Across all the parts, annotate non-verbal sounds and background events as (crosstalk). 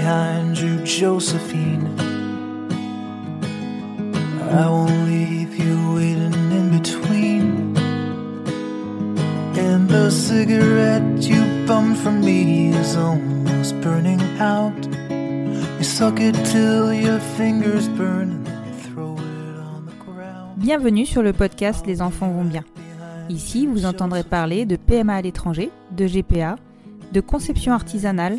Behind you, Josephine. I won't leave you waiting in between. And the cigarette you bummed from me is almost burning out. You suck it till your fingers burn. Bienvenue sur le podcast Les enfants vont bien. Ici, vous entendrez parler de PMA à l'étranger, de GPA, de conception artisanale,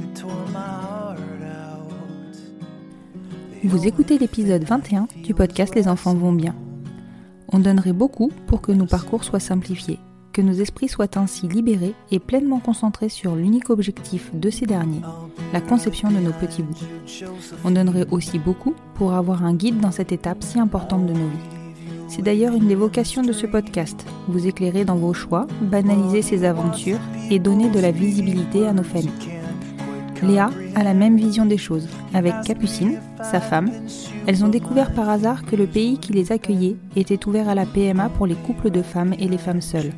Vous écoutez l'épisode 21 du podcast Les enfants vont bien. On donnerait beaucoup pour que nos parcours soient simplifiés, que nos esprits soient ainsi libérés et pleinement concentrés sur l'unique objectif de ces derniers, la conception de nos petits bouts. On donnerait aussi beaucoup pour avoir un guide dans cette étape si importante de nos vies. C'est d'ailleurs une des vocations de ce podcast, vous éclairer dans vos choix, banaliser ces aventures et donner de la visibilité à nos familles. Léa a la même vision des choses. Avec Capucine, sa femme, elles ont découvert par hasard que le pays qui les accueillait était ouvert à la PMA pour les couples de femmes et les femmes seules.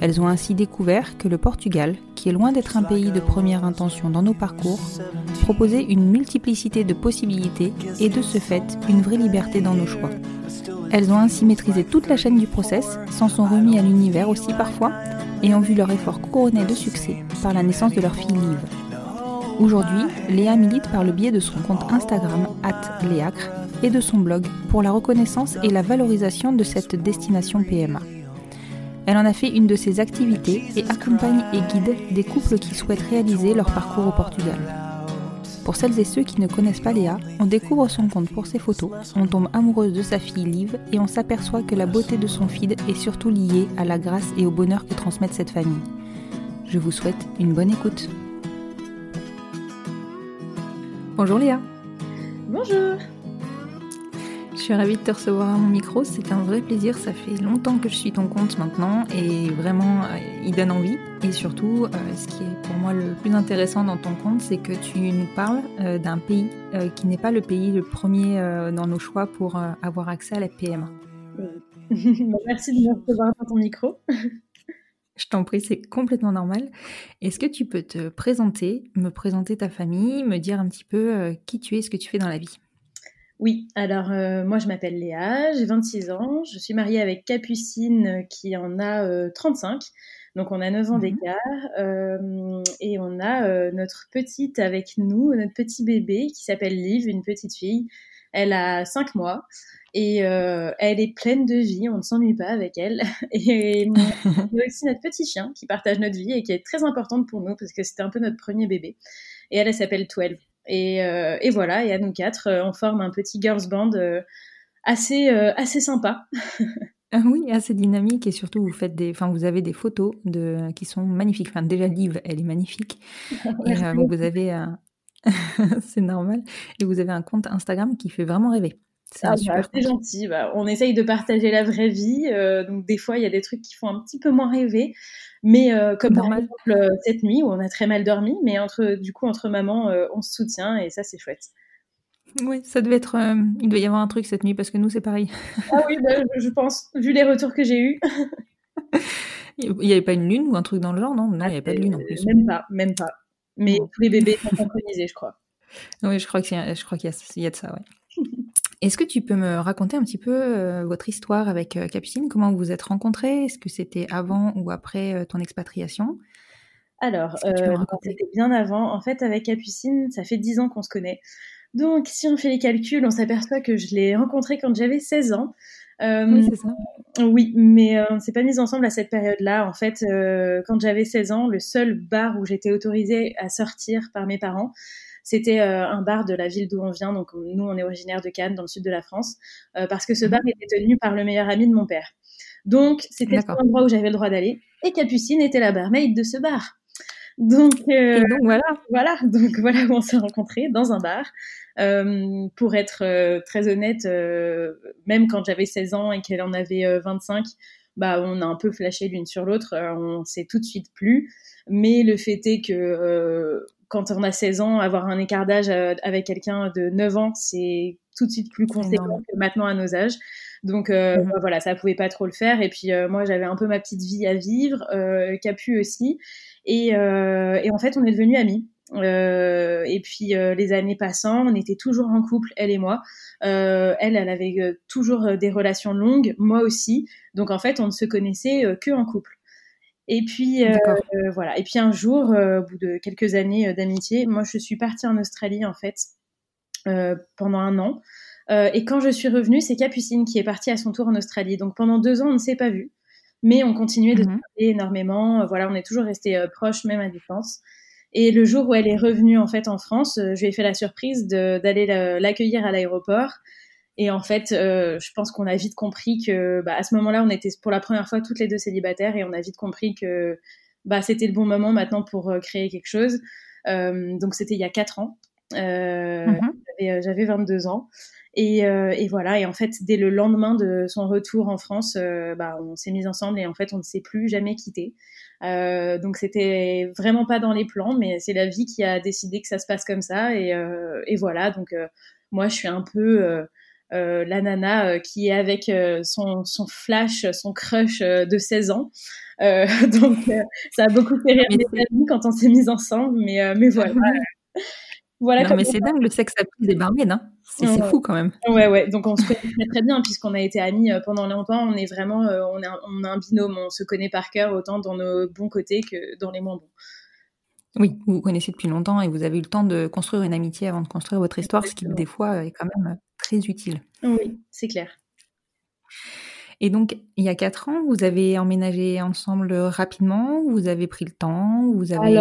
Elles ont ainsi découvert que le Portugal, qui est loin d'être un pays de première intention dans nos parcours, proposait une multiplicité de possibilités et de ce fait une vraie liberté dans nos choix. Elles ont ainsi maîtrisé toute la chaîne du process, s'en sont remis à l'univers aussi parfois, et ont vu leur effort couronné de succès par la naissance de leur fille Liv. Aujourd'hui, Léa milite par le biais de son compte Instagram @léacre et de son blog pour la reconnaissance et la valorisation de cette destination PMA. Elle en a fait une de ses activités et accompagne et guide des couples qui souhaitent réaliser leur parcours au Portugal. Pour celles et ceux qui ne connaissent pas Léa, on découvre son compte pour ses photos, on tombe amoureuse de sa fille Liv et on s'aperçoit que la beauté de son feed est surtout liée à la grâce et au bonheur que transmettent cette famille. Je vous souhaite une bonne écoute. Bonjour Léa. Bonjour. Je suis ravie de te recevoir à mon micro, c'est un vrai plaisir, ça fait longtemps que je suis ton compte maintenant et vraiment euh, il donne envie. Et surtout, euh, ce qui est pour moi le plus intéressant dans ton compte, c'est que tu nous parles euh, d'un pays qui n'est pas le pays le premier dans nos choix pour avoir accès à la PMA. (laughs) Merci de me recevoir dans ton micro. (laughs) Je t'en prie, c'est complètement normal. Est-ce que tu peux te présenter, me présenter ta famille, me dire un petit peu qui tu es, ce que tu fais dans la vie? Oui, alors euh, moi je m'appelle Léa, j'ai 26 ans, je suis mariée avec Capucine euh, qui en a euh, 35, donc on a 9 ans Mhm. d'écart, euh, et on a euh, notre petite avec nous, notre petit bébé qui s'appelle Liv, une petite fille. Elle a 5 mois et euh, elle est pleine de vie, on ne s'ennuie pas avec elle. (laughs) Et (laughs) on a aussi notre petit chien qui partage notre vie et qui est très importante pour nous parce que c'était un peu notre premier bébé. Et elle, elle s'appelle 12. Et, euh, et voilà, et à nous quatre, euh, on forme un petit girls band assez, assez sympa. Ah oui, assez dynamique et surtout vous faites des, enfin vous avez des photos de qui sont magnifiques. Enfin déjà Liv, elle est magnifique. (laughs) Et euh, vous avez, un- c'est normal. Et vous avez un compte Instagram qui fait vraiment rêver. C'est ah, bah, gentil. Bah, on essaye de partager la vraie vie. Euh, donc des fois, il y a des trucs qui font un petit peu moins rêver. Mais euh, comme par exemple cette nuit où on a très mal dormi, mais entre du coup entre maman, on se soutient et ça c'est chouette. Oui, ça devait être. il devait y avoir un truc cette nuit parce que nous c'est pareil. (laughs) ah oui, bah, je pense vu les retours que j'ai eus. (laughs) il n'y avait pas une lune ou un truc dans le genre, non Non, il n'y avait pas de lune en plus. Même pas, même pas. Mais tous les bébés sont synchronisés, je crois. Oui, je crois qu'il y, crois qu'il y, a de ça, ouais. (laughs) Est-ce que tu peux me raconter un petit peu euh, votre histoire avec euh, Capucine? Comment vous vous êtes rencontrés? Est-ce que c'était avant ou après euh, ton expatriation? Alors, c'était bien avant. En fait, avec Capucine, ça fait 10 ans qu'on se connaît. Donc, si on fait les calculs, on s'aperçoit que je l'ai rencontré quand j'avais 16 ans. oui, c'est ça. Oui, mais on ne s'est pas mis ensemble à cette période-là. En fait, quand j'avais 16 ans, le seul bar où j'étais autorisée à sortir par mes parents, c'était euh, un bar de la ville d'où on vient. Donc nous, on est originaire de Cannes, dans le sud de la France, euh, parce que ce bar était tenu par le meilleur ami de mon père. Donc c'était l'endroit où j'avais le droit d'aller. Et Capucine était la barmaid de ce bar. Donc, euh, donc voilà. Voilà, (laughs) donc voilà où on s'est rencontrés dans un bar. Euh, pour être euh, très honnête, même quand j'avais 16 ans et qu'elle en avait 25, bah on a un peu flashé l'une sur l'autre. on s'est tout de suite plus. Mais le fait est que quand on a 16 ans, avoir un écart d'âge euh, avec quelqu'un de 9 ans, c'est tout de suite plus conséquent que maintenant à nos âges. Donc euh, mhm. bah, voilà, ça pouvait pas trop le faire. Et puis euh, moi, j'avais un peu ma petite vie à vivre, euh, Capu aussi. Et, et, en fait, on est devenus amis. et puis les années passant, on était toujours en couple, elle et moi. elle, elle avait toujours des relations longues, moi aussi. Donc en fait, on ne se connaissait que en couple. Et puis euh, voilà. Et puis un jour, euh, au bout de quelques années euh, d'amitié, moi je suis partie en Australie en fait pendant un an. et quand je suis revenue, c'est Capucine qui est partie à son tour en Australie. Donc pendant deux ans, on ne s'est pas vu, mais on continuait de mhm. parler énormément. Voilà, on est toujours resté proches, même à distance. Et le jour où elle est revenue en fait en France, je lui ai fait la surprise d'aller l'accueillir à l'aéroport et en fait, euh, je pense qu'on a vite compris que, bah, à ce moment-là, on était pour la première fois toutes les deux célibataires et on a vite compris que, bah, c'était le bon moment maintenant pour euh, créer quelque chose. Euh, donc c'était il y a quatre ans. Euh, mm-hmm. J'avais 22 ans. Et, et, voilà. Et en fait, dès le lendemain de son retour en France, bah, on s'est mis ensemble et en fait, on ne s'est plus jamais quitté. donc c'était vraiment pas dans les plans, mais c'est la vie qui a décidé que ça se passe comme ça. Et, et voilà. Donc moi, je suis un peu euh, la nana euh, qui est avec euh, son, son, flash, son crush de 16 ans. (laughs) donc ça a beaucoup fait rire mes amis quand on s'est mis ensemble, mais, mais voilà. voilà non, mais c'est dingue le sexe à des barmaids, hein c'est fou quand même. Ouais, ouais. Donc on se connaît très, très bien puisqu'on a été amis pendant longtemps. On est vraiment, on, a, on a un binôme. On se connaît par cœur autant dans nos bons côtés que dans les moins bons. Oui, vous vous connaissez depuis longtemps et vous avez eu le temps de construire une amitié avant de construire votre histoire, ce qui des fois est quand même très utile. Oui, c'est clair. Et donc, il y a quatre ans, vous avez emménagé ensemble rapidement Vous avez pris le temps Vous avez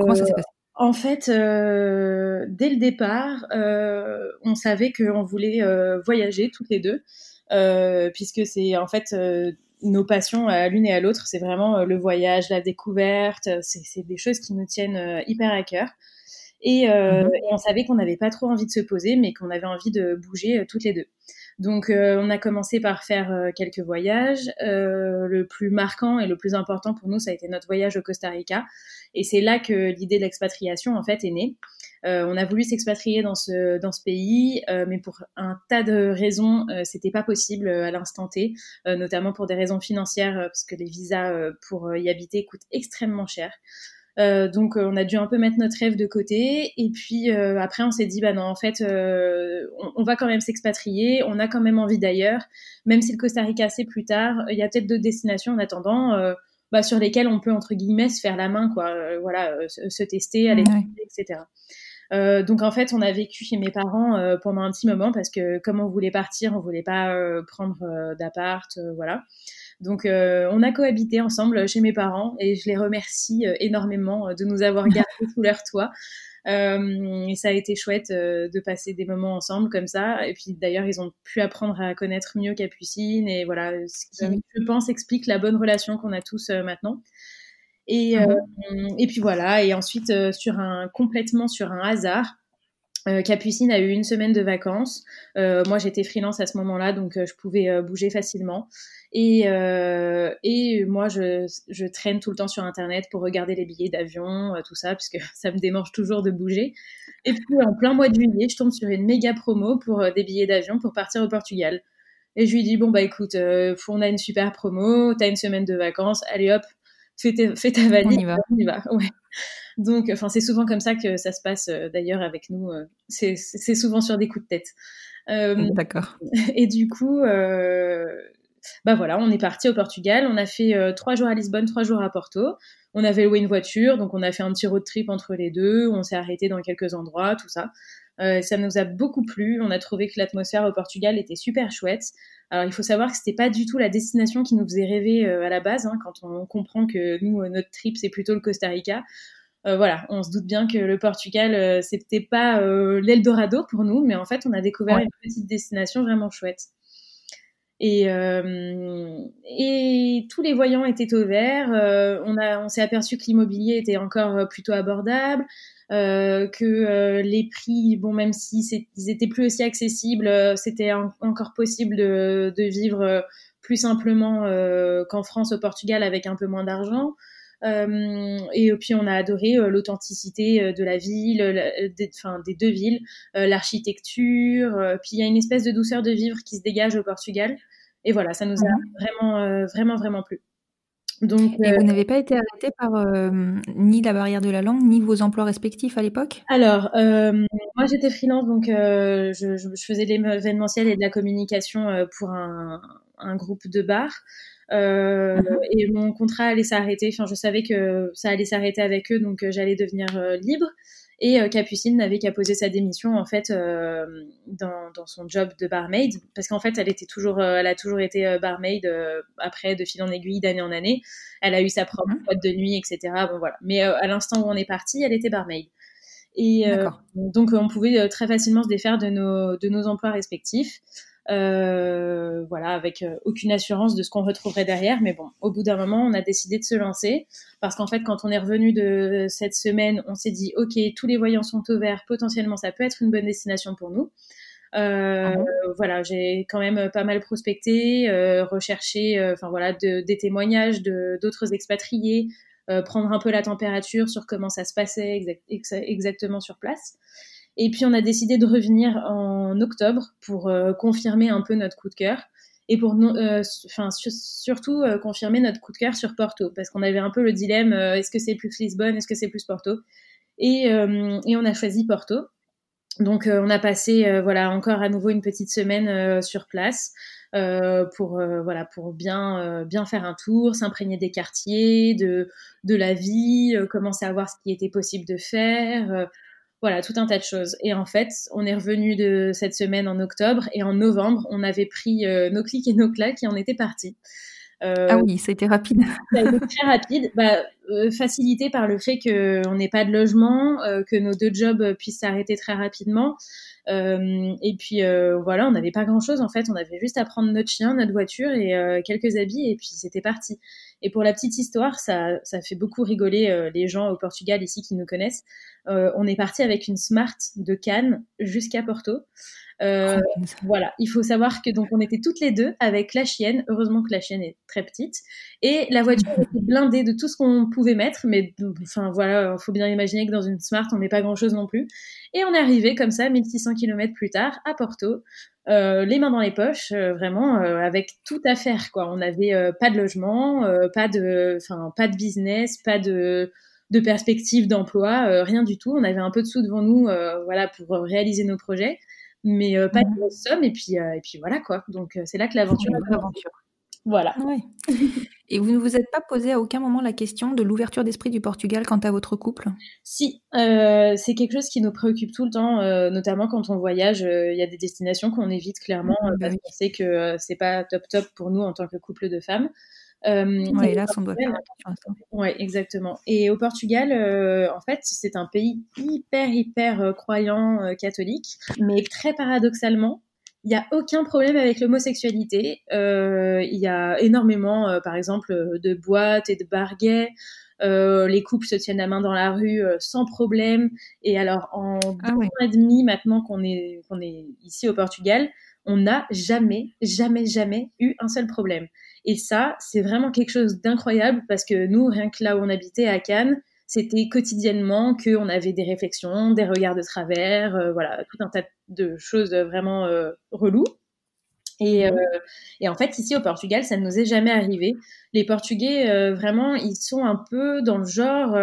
comment ça s'est passé? euh, En fait, euh, dès le départ, euh, on savait qu'on voulait voyager toutes les deux, puisque c'est en fait nos passions à l'une et à l'autre, c'est vraiment le voyage, la découverte, c'est des choses qui nous tiennent hyper à cœur. Et, euh, mhm. et on savait qu'on n'avait pas trop envie de se poser, mais qu'on avait envie de bouger euh, toutes les deux. Donc, euh, on a commencé par faire euh, quelques voyages. Euh, le plus marquant et le plus important pour nous, ça a été notre voyage au Costa Rica. Et c'est là que l'idée de l'expatriation, en fait, est née. on a voulu s'expatrier dans ce dans ce pays, mais pour un tas de raisons, c'était pas possible à l'instant T, notamment pour des raisons financières, parce que les visas pour y habiter coûtent extrêmement cher. Euh, donc euh, on a dû un peu mettre notre rêve de côté. Et puis euh, après on s'est dit bah non en fait on, on, va quand même s'expatrier, on a quand même envie d'ailleurs, même si le Costa Rica c'est plus tard, il y a peut-être d'autres destinations en attendant bah, sur lesquelles on peut entre guillemets se faire la main quoi, voilà se, tester, aller etc. Euh, donc en fait, on a vécu chez mes parents euh, pendant un petit moment parce que comme on voulait partir, on voulait pas euh, prendre d'appart, voilà. Donc, euh, on a cohabité ensemble chez mes parents et je les remercie euh, énormément euh, de nous avoir (laughs) gardés sous leur toit. Euh, et ça a été chouette de passer des moments ensemble comme ça. Et puis d'ailleurs, ils ont pu apprendre à connaître mieux Capucine et voilà, ce qui, je pense, explique la bonne relation qu'on a tous maintenant. Et, et puis voilà. Et ensuite, sur un complètement sur un hasard, Capucine a eu une semaine de vacances. moi, j'étais freelance à ce moment-là, donc je pouvais bouger facilement. Et, et moi, je, je, traîne tout le temps sur Internet pour regarder les billets d'avion, tout ça, puisque (laughs) ça me démange toujours de bouger. Et puis, en plein mois de juillet, je tombe sur une méga promo pour des billets d'avion pour partir au Portugal. Et je lui dis, bon, bah écoute, on a une super promo, t'as une semaine de vacances, allez hop, fais, ta valise, on y va. On y va. (laughs) Ouais. Donc, enfin, c'est souvent comme ça que ça se passe euh, d'ailleurs avec nous. Euh, c'est souvent sur des coups de tête. Euh, D'accord. Et du coup, bah voilà, on est parti au Portugal. On a fait trois jours à Lisbonne, trois jours à Porto. On avait loué une voiture, donc on a fait un petit road trip entre les deux. On s'est arrêté dans quelques endroits, tout ça. ça nous a beaucoup plu. On a trouvé que l'atmosphère au Portugal était super chouette. Alors il faut savoir que c'était pas du tout la destination qui nous faisait rêver à la base. Hein, quand on comprend que nous notre trip c'est plutôt le Costa Rica. Euh, voilà, on se doute bien que le Portugal, euh, c'était pas euh, l'Eldorado pour nous, mais en fait, on a découvert une petite destination vraiment chouette. Et, et tous les voyants étaient au vert. on a, on s'est aperçu que l'immobilier était encore plutôt abordable, que les prix, bon, même si ils étaient plus aussi accessibles, c'était encore possible de, de vivre plus simplement qu'en France, au Portugal, avec un peu moins d'argent. Euh, et puis on a adoré euh, l'authenticité euh, de la ville, des, enfin, des deux villes, l'architecture. puis il y a une espèce de douceur de vivre qui se dégage au Portugal. Et voilà, ça nous a mhm. vraiment, vraiment, vraiment plu. Donc, et vous n'avez pas été arrêté par ni la barrière de la langue, ni vos emplois respectifs à l'époque? Alors, moi j'étais freelance, donc je, je, faisais de l'événementiel et de la communication pour un, un groupe de bars. Euh, mhm. Et mon contrat allait s'arrêter. Enfin, je savais que ça allait s'arrêter avec eux, donc euh, j'allais devenir euh, libre. Et Capucine n'avait qu'à poser sa démission en fait dans, dans, son job de barmaid, parce qu'en fait elle était toujours, elle a toujours été barmaid après de fil en aiguille d'année en année. Elle a eu sa propre mhm. boîte de nuit, etc. Bon voilà. Mais à l'instant où on est parti, elle était barmaid. Et donc on pouvait très facilement se défaire de nos, de nos emplois respectifs. Euh, voilà, avec euh, aucune assurance de ce qu'on retrouverait derrière. Mais bon, au bout d'un moment, on a décidé de se lancer parce qu'en fait, quand on est revenu de cette semaine, on s'est dit, ok, tous les voyants sont au vert, potentiellement, ça peut être une bonne destination pour nous. Euh, ah voilà, j'ai quand même pas mal prospecté, recherché, enfin voilà, des témoignages de d'autres expatriés, prendre un peu la température sur comment ça se passait exactement sur place. Et puis on a décidé de revenir en octobre pour euh, confirmer un peu notre coup de cœur et pour euh, enfin surtout euh, confirmer notre coup de cœur sur Porto parce qu'on avait un peu le dilemme est-ce que c'est plus Lisbonne, est-ce que c'est plus Porto? Et, et, on a choisi Porto. Donc on a passé voilà encore à nouveau une petite semaine sur place. pour voilà pour bien bien faire un tour, s'imprégner des quartiers, de de la vie, commencer à voir ce qui était possible de faire, voilà, tout un tas de choses. Et en fait, on est revenu de cette semaine en octobre et en novembre, on avait pris euh, nos clics et nos claques et on était parti. Euh, ah oui, ça a été rapide. ça a été très rapide, bah, euh, facilité par le fait qu'on n'ait pas de logement, que nos deux jobs puissent s'arrêter très rapidement. Et puis voilà, on n'avait pas grand-chose en fait, on avait juste à prendre notre chien, notre voiture et quelques habits et puis c'était parti. Et pour la petite histoire, ça, ça fait beaucoup rigoler les gens au Portugal ici qui nous connaissent. Euh, on est parti avec une Smart de Cannes jusqu'à Porto. Euh, voilà, il faut savoir que donc on était toutes les deux avec la chienne. Heureusement que la chienne est très petite et la voiture (laughs) était blindée de tout ce qu'on pouvait mettre. Mais enfin voilà, il faut bien imaginer que dans une Smart on met pas grand chose non plus. Et on est arrivé comme ça 1600 km plus tard à Porto, euh, les mains dans les poches, vraiment avec tout à faire quoi. On n'avait pas de logement, pas de, enfin pas de business, pas de de perspective d'emploi, euh, rien du tout. On avait un peu de sous devant nous, euh, voilà, pour réaliser nos projets, mais euh, pas de grosse somme. Et puis, et puis voilà quoi. Donc c'est là que l'aventure. Voilà. (laughs) Et vous ne vous êtes pas posé à aucun moment la question de l'ouverture d'esprit du Portugal quant à votre couple? Si, c'est quelque chose qui nous préoccupe tout le temps, notamment quand on voyage. Il y a des destinations qu'on évite clairement mmh, parce bah qu'on sait que c'est pas top top pour nous en tant que couple de femmes. Euh, oui, là, on doit Ouais, exactement. Et au Portugal, euh, en fait, c'est un pays hyper, hyper euh, croyant catholique, mais très paradoxalement, il n'y a aucun problème avec l'homosexualité. il y a énormément, par exemple, de boîtes et de barguets. les couples se tiennent la main dans la rue sans problème. Et alors, en Ah deux ans et demi maintenant qu'on est, qu'on est ici au Portugal, on n'a jamais, jamais, jamais eu un seul problème. Et ça, c'est vraiment quelque chose d'incroyable parce que nous, rien que là où on habitait à Cannes, c'était quotidiennement qu'on avait des réflexions, des regards de travers, euh, voilà, tout un tas de choses vraiment euh, reloues. Et, euh, et en fait, ici au Portugal, ça ne nous est jamais arrivé. Les Portugais, vraiment, ils sont un peu dans le genre,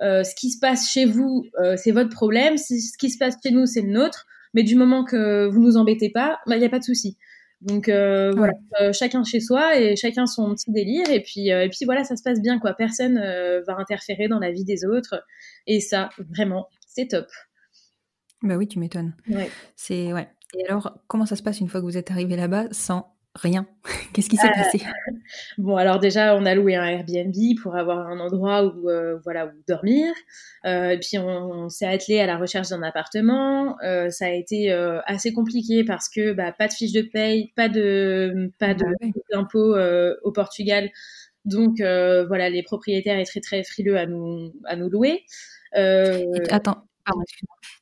ce qui se passe chez vous, c'est votre problème, ce qui se passe chez nous, c'est le nôtre. Mais du moment que vous nous embêtez pas, il n'y a pas de souci. Donc euh, voilà, euh, chacun chez soi et chacun son petit délire. Et puis, euh, et puis voilà, ça se passe bien quoi. Personne va interférer dans la vie des autres. Et ça, vraiment, c'est top. Bah oui, tu m'étonnes. Ouais. C'est ouais. Et alors, comment ça se passe une fois que vous êtes arrivé là-bas sans rien (laughs) Qu'est-ce qui s'est Euh, passé? Bon, alors déjà, on a loué un Airbnb pour avoir un endroit où, euh, voilà, où dormir. Euh, et puis, on, on s'est attelé à la recherche d'un appartement. Euh, ça a été assez compliqué parce que bah, pas de fiche de paye, pas de pas de Bah ouais. d'impôts au Portugal. Donc, voilà, les propriétaires étaient très très frileux à nous à nous louer. Attends, pardon.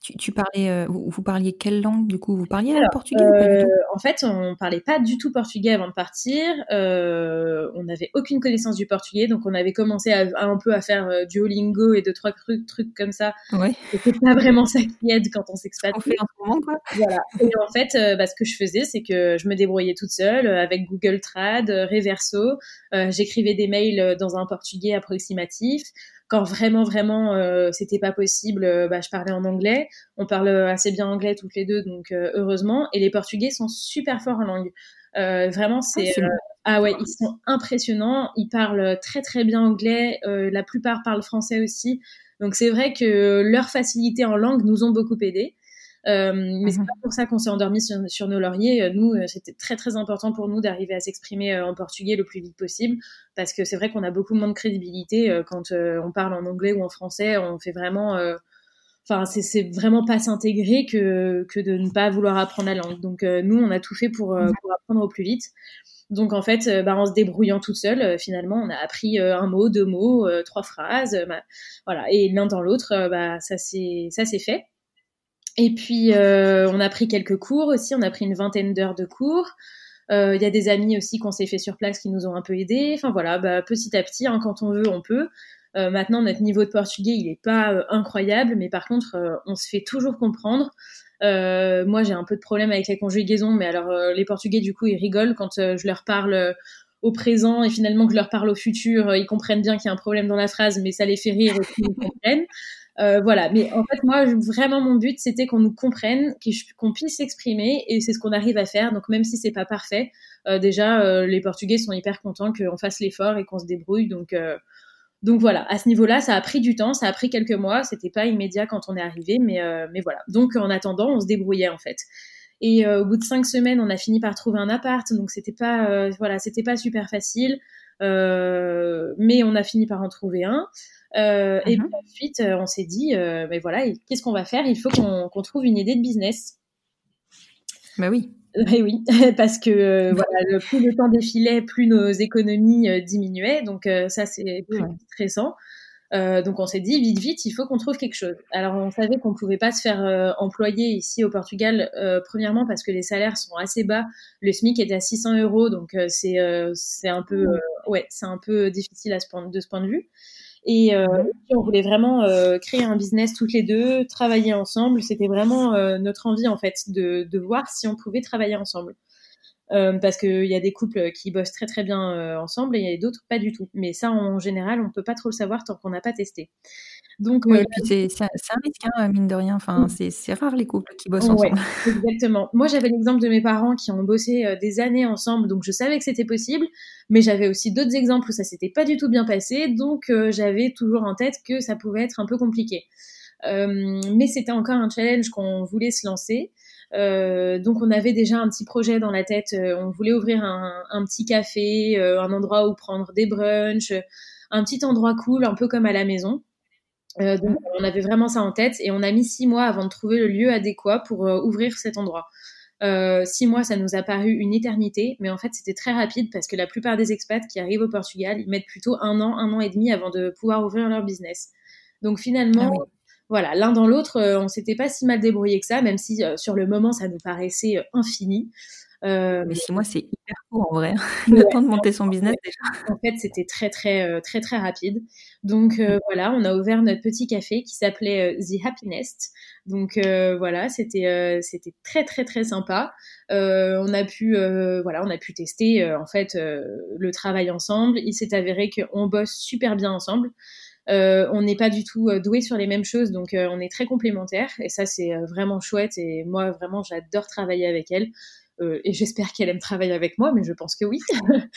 Tu, tu parlais, euh, vous, vous parliez quelle langue du coup? Vous parliez Alors, le portugais ou pas du Euh, tout en fait, on parlait pas du tout portugais avant de partir. Euh, on n'avait aucune connaissance du portugais, donc on avait commencé à, à un peu à faire euh, Duolingo et deux trois trucs, trucs comme ça. Ouais. C'était pas vraiment ça qui aide quand on s'expatrie. On fait en ce moment quoi Voilà. Et en fait, bah, ce que je faisais, c'est que je me débrouillais toute seule avec Google Trad, Reverso. J'écrivais des mails dans un portugais approximatif. Quand vraiment, vraiment, euh, c'était pas possible, euh, bah, je parlais en anglais. On parle assez bien anglais toutes les deux, donc euh, heureusement. Et les Portugais sont super forts en langue. Euh, vraiment, c'est Ah, euh, ah ouais, ils sont impressionnants. Ils parlent très très bien anglais. Euh, la plupart parlent français aussi. Donc c'est vrai que leur facilité en langue nous ont beaucoup aidé. Euh, mais c'est Mhm. pas pour ça qu'on s'est endormi sur, sur nos lauriers. Euh, Nous, euh, c'était très très important pour nous d'arriver à s'exprimer euh, en portugais le plus vite possible, parce que c'est vrai qu'on a beaucoup moins de crédibilité euh, quand euh, on parle en anglais ou en français. On fait vraiment, euh, enfin, c'est- c'est vraiment pas s'intégrer que que de ne pas vouloir apprendre la langue. Donc euh, nous, on a tout fait pour euh, pour apprendre au plus vite. Donc en fait, euh, bah, en se débrouillant toute seule, euh, finalement, on a appris euh, un mot, deux mots, euh, trois phrases, euh, bah, voilà. Et l'un dans l'autre, euh, bah, ça c'est ça c'est fait. Et puis, euh, on a pris quelques cours aussi. On a pris une vingtaine d'heures de cours. Euh, Il y a des amis aussi qu'on s'est fait sur place qui nous ont un peu aidés. Enfin voilà, bah, petit à petit, hein, quand on veut, on peut. Euh, maintenant, notre niveau de portugais, il n'est pas incroyable, mais par contre, on se fait toujours comprendre. Moi, j'ai un peu de problème avec les conjugaisons, mais alors les Portugais, du coup, ils rigolent quand je leur parle au présent et finalement que je leur parle au futur. ils comprennent bien qu'il y a un problème dans la phrase, mais ça les fait rire qu'ils nous comprennent. Euh, voilà, mais en fait, moi, vraiment, mon but, c'était qu'on nous comprenne, qu'on puisse s'exprimer, et c'est ce qu'on arrive à faire. Donc, même si c'est pas parfait, euh, déjà, euh, les Portugais sont hyper contents qu'on fasse l'effort et qu'on se débrouille. Donc, donc voilà, à ce niveau-là, ça a pris du temps, ça a pris quelques mois. C'était pas immédiat quand on est arrivé, mais mais voilà. Donc, en attendant, on se débrouillait en fait. Et au bout de cinq semaines, on a fini par trouver un appart, donc c'était pas voilà, c'était pas super facile, mais on a fini par en trouver un. Euh, Et Mhm. puis ensuite, euh, on s'est dit, euh, mais voilà, et qu'est-ce qu'on va faire? Il faut qu'on trouve une idée de business. Bah oui. (laughs) Eh oui, (laughs) parce que euh, voilà, le, plus le temps défilait, plus nos économies diminuaient, donc ça c'est plus Ouais. stressant. Donc on s'est dit vite vite, il faut qu'on trouve quelque chose. Alors on savait qu'on pouvait pas se faire employer ici au Portugal, premièrement parce que les salaires sont assez bas. Le SMIC est à 600 euros, donc c'est c'est un peu ouais, c'est un peu difficile à ce point, de ce point de vue. Et euh, Mhm. puis, on voulait vraiment euh, créer un business toutes les deux, travailler ensemble. C'était vraiment euh, notre envie en fait de, de voir si on pouvait travailler ensemble. Euh, parce qu'il y a des couples qui bossent très très bien euh, ensemble et il y a d'autres pas du tout. Mais ça, en général, on peut pas trop le savoir tant qu'on n'a pas testé. Donc, Oui, euh, et puis c'est c'est un c'est un risque, hein, mine de rien. Enfin, c'est c'est rare les couples qui bossent Ouais, ensemble. (laughs) exactement. Moi, j'avais l'exemple de mes parents qui ont bossé des années ensemble, donc je savais que c'était possible. Mais j'avais aussi d'autres exemples où ça s'était pas du tout bien passé, donc j'avais toujours en tête que ça pouvait être un peu compliqué. Mais c'était encore un challenge qu'on voulait se lancer. Euh, donc on avait déjà un petit projet dans la tête. Euh, on voulait ouvrir un, petit café, euh, un endroit où prendre des brunchs, un petit endroit cool, un peu comme à la maison. Donc on avait vraiment ça en tête et on a mis six mois avant de trouver le lieu adéquat pour ouvrir cet endroit. six mois, ça nous a paru une éternité, mais en fait, c'était très rapide parce que la plupart des expats qui arrivent au Portugal, ils mettent plutôt un an, un an et demi avant de pouvoir ouvrir leur business. Donc finalement, ah voilà, l'un dans l'autre, on s'était pas si mal débrouillé que ça, même si sur le moment, ça nous paraissait infini. Euh, mais six mois, c'est hyper court en vrai. (laughs) Le temps de monter son business déjà. En fait, c'était très, très, euh, très, très rapide. Donc euh, voilà, on a ouvert notre petit café qui s'appelait The Happiness. Donc voilà, c'était, c'était très, très, très sympa. on a pu, voilà, on a pu tester en fait le travail ensemble. Il s'est avéré qu'on bosse super bien ensemble. On n'est pas du tout doué sur les mêmes choses, donc on est très complémentaires et ça c'est vraiment chouette. Et moi vraiment j'adore travailler avec elle. Euh, et j'espère qu'elle aime travailler avec moi, mais je pense que oui. (laughs)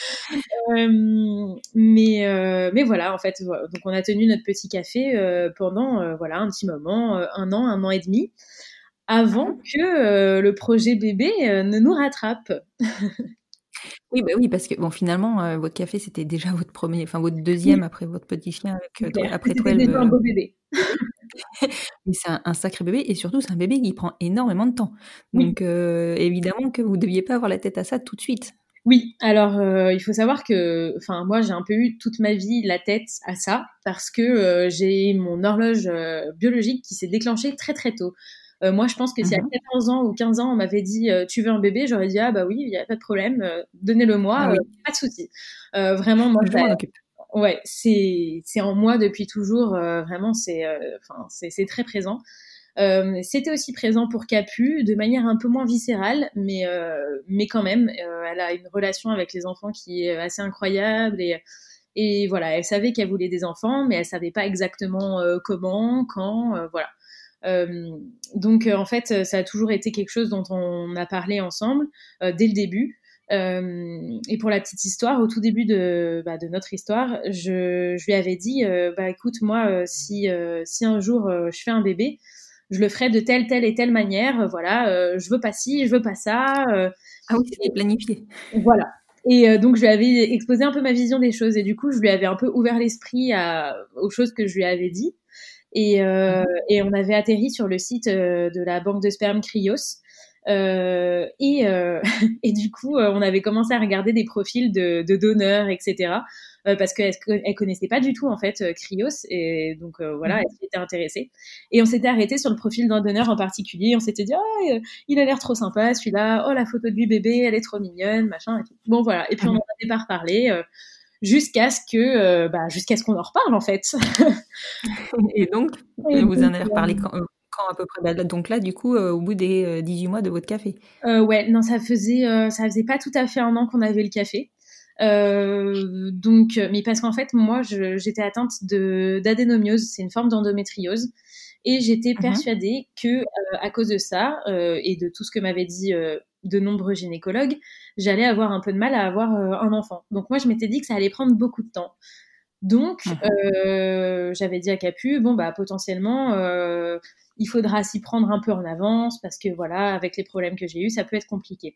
Euh, mais, euh, mais voilà, en fait, donc on a tenu notre petit café pendant voilà un petit moment, un an, un an et demi, avant que le projet bébé ne nous rattrape. (laughs) Oui, bah oui, parce que bon, finalement, votre café, c'était déjà votre premier, enfin votre deuxième après votre petit chien, avec, après toi. C'était un beau bébé. (laughs) Mais c'est un, sacré bébé et surtout c'est un bébé qui prend énormément de temps. Donc euh, évidemment que vous ne deviez pas avoir la tête à ça tout de suite. Oui, alors euh, il faut savoir que, enfin moi j'ai un peu eu toute ma vie la tête à ça parce que euh, j'ai mon horloge biologique qui s'est déclenchée très très tôt. Moi je pense que si à 14 mhm. ans ou 15 ans on m'avait dit tu veux un bébé, j'aurais dit ah bah oui, il n'y a pas de problème, donnez-le moi, ah pas de souci. vraiment moi. Ouais, c'est en moi depuis toujours. Euh, vraiment, c'est euh, enfin c'est très présent. Euh, C'était aussi présent pour Capu de manière un peu moins viscérale, mais euh, mais quand même, elle a une relation avec les enfants qui est assez incroyable et et voilà, elle savait qu'elle voulait des enfants, mais elle savait pas exactement comment, quand, voilà. Donc en fait, ça a toujours été quelque chose dont on a parlé ensemble dès le début. Euh, et pour la petite histoire, au tout début de, bah, de notre histoire, je, je, lui avais dit, euh, bah écoute, moi, euh, si, si un jour je fais un bébé, je le ferai de telle, telle et telle manière. Voilà, je veux pas ci, je veux pas ça. ah oui, c'était planifié. Voilà. Et donc, je lui avais exposé un peu ma vision des choses. Et du coup, je lui avais un peu ouvert l'esprit aux choses que je lui avais dit. Et, mhm. et on avait atterri sur le site de la banque de sperme Cryos. Euh, et, euh, (laughs) et du coup, euh, on avait commencé à regarder des profils de, de donneurs, etc. parce qu'elle elle connaissait pas du tout en fait Cryos et donc voilà, mhm. elle s'était intéressée. Et on s'était arrêté sur le profil d'un donneur en particulier. On s'était dit, oh, il a l'air trop sympa celui-là. Oh, la photo du bébé, elle est trop mignonne, machin. Et tout. Bon voilà. Et puis on en avait pas reparlé jusqu'à ce que bah, jusqu'à ce qu'on en reparle en fait. (laughs) et donc, (laughs) vous en avez reparlé quand, quand à peu près? Bah, Donc là, du coup, euh, au bout des 18 euh, mois de votre café euh, Ouais, non, ça faisait, ça faisait pas tout à fait un an qu'on avait le café. donc, mais parce qu'en fait, moi, j'étais atteinte de d'adénomiose, c'est une forme d'endométriose, et j'étais mhm. persuadée que à cause de ça et de tout ce que m'avaient dit de nombreux gynécologues, j'allais avoir un peu de mal à avoir un enfant. Donc moi, je m'étais dit que ça allait prendre beaucoup de temps. Donc, mhm. euh, j'avais dit à Capu, bon, bah, potentiellement, euh, il faudra s'y prendre un peu en avance parce que, voilà, avec les problèmes que j'ai eus, ça peut être compliqué.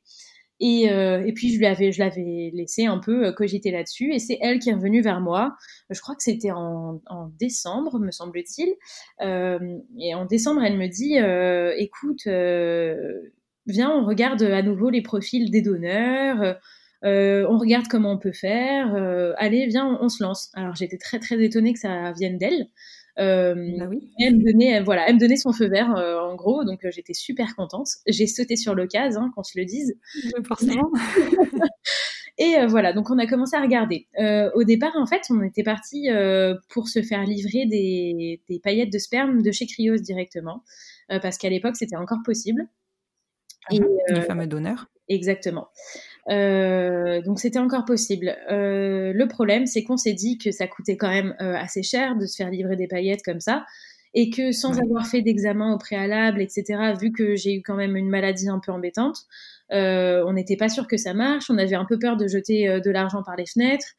Et, euh, et puis, je lui avais, je l'avais laissé un peu cogiter là-dessus et c'est elle qui est revenue vers moi. Je crois que c'était en, en, décembre, me semble-t-il. et en décembre, elle me dit, écoute, viens, on regarde à nouveau les profils des donneurs euh, on regarde comment on peut faire. Euh, allez, viens, on, se lance. Alors j'étais très très étonnée que ça vienne d'elle. Euh, bah oui. Elle me donnait, voilà, elle me donnait son feu vert en gros, donc j'étais super contente. J'ai sauté sur l'occasion, hein, qu'on se le dise. Forcément. (laughs) Et voilà, donc on a commencé à regarder. au départ, en fait, on était parti pour se faire livrer des, paillettes de sperme de chez Cryos directement, parce qu'à l'époque, c'était encore possible. Et, les fameux donneurs. Exactement. Euh, donc c'était encore possible. Euh, le problème, c'est qu'on s'est dit que ça coûtait quand même euh, assez cher de se faire livrer des paillettes comme ça, et que sans avoir fait d'examen au préalable, etc., vu que j'ai eu quand même une maladie un peu embêtante, on n'était pas sûr que ça marche. On avait un peu peur de jeter de l'argent par les fenêtres.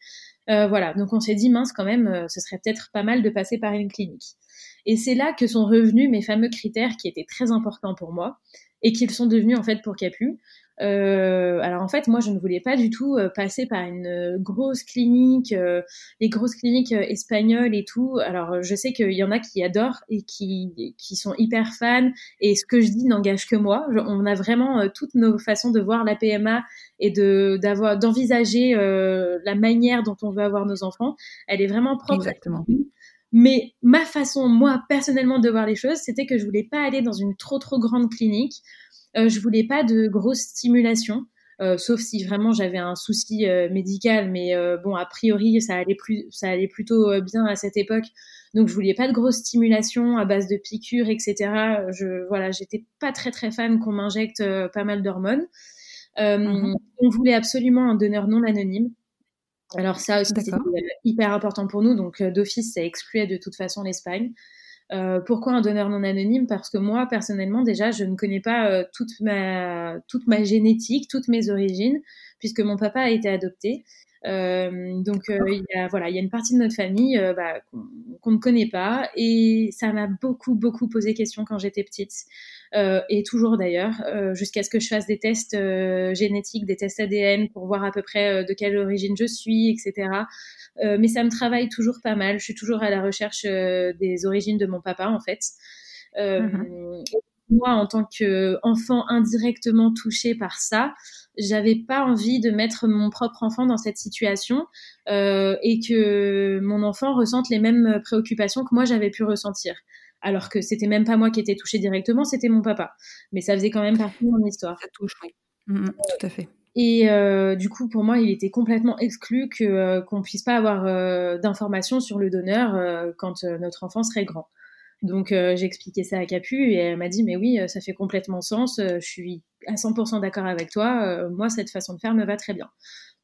voilà, donc on s'est dit mince quand même, ce serait peut-être pas mal de passer par une clinique. Et c'est là que sont revenus mes fameux critères qui étaient très importants pour moi et qu'ils sont devenus en fait pour Capu. Euh, alors en fait, moi, je ne voulais pas du tout euh, passer par une euh, grosse clinique, les grosses cliniques espagnoles et tout. Alors je sais qu'il y en a qui adorent et qui, qui sont hyper fans. Et ce que je dis n'engage que moi. on a vraiment toutes nos façons de voir la PMA et de d'avoir d'envisager la manière dont on veut avoir nos enfants. Elle est vraiment propre. Exactement. Mais ma façon, moi personnellement, de voir les choses, c'était que je voulais pas aller dans une trop trop grande clinique euh, je voulais pas de grosses stimulations. Euh, sauf si vraiment j'avais un souci euh, médical, mais bon, a priori, ça allait, plus, ça allait plutôt bien à cette époque. Donc, je voulais pas de grosses stimulations à base de piqûres, etc. Je, voilà, j'étais pas très très fan qu'on m'injecte pas mal d'hormones. Mhm. On voulait absolument un donneur non anonyme. Alors ça aussi, c'était hyper important pour nous. Donc, d'office, ça excluait de toute façon l'Espagne. Euh, pourquoi un donneur non anonyme? Parce que moi, personnellement, déjà, je ne connais pas euh, toute, ma, toute ma génétique, toutes mes origines, puisque mon papa a été adopté. Euh, donc euh, il y a voilà il y a une partie de notre famille euh, bah, qu'on ne connaît pas. Et ça m'a beaucoup beaucoup posé question quand j'étais petite et toujours d'ailleurs jusqu'à ce que je fasse des tests génétiques des tests ADN pour voir à peu près de quelle origine je suis etc mais ça me travaille toujours pas mal. Je suis toujours à la recherche des origines de mon papa en fait. Mmh moi, en tant qu'enfant indirectement touché par ça, j'avais pas envie de mettre mon propre enfant dans cette situation euh, et que mon enfant ressente les mêmes préoccupations que moi j'avais pu ressentir. Alors que c'était même pas moi qui étais touchée directement, c'était mon papa. Mais ça faisait quand même partie de mon histoire. Ça touche, oui. Mm, mm, tout à fait. Et euh, du coup, pour moi, il était complètement exclu que euh, qu'on puisse pas avoir d'informations sur le donneur quand notre enfant serait grand. Donc euh, j'ai expliqué ça à Capu et elle m'a dit mais oui euh, ça fait complètement sens, euh, je suis à 100% d'accord avec toi, moi cette façon de faire me va très bien.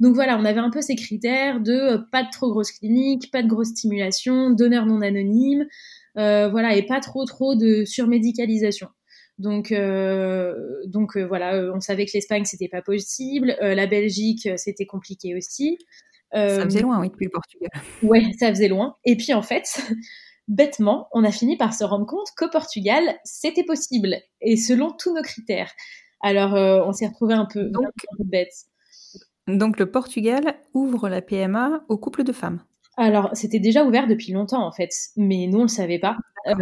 Donc voilà, on avait un peu ces critères de pas de trop grosse clinique, pas de grosse stimulation, donneur non anonyme, voilà et pas trop trop de surmédicalisation. Donc donc voilà, on savait que l'Espagne c'était pas possible, la Belgique c'était compliqué aussi. ça faisait loin oui depuis le Portugal. Ouais, ça faisait loin. Et puis en fait, (laughs) bêtement, on a fini par se rendre compte qu'au Portugal, c'était possible, et selon tous nos critères. Alors, euh, on s'est retrouvé un peu, donc, bête. Donc, le Portugal ouvre la PMA aux couples de femmes alors, c'était déjà ouvert depuis longtemps en fait, mais nous on le savait pas. Euh,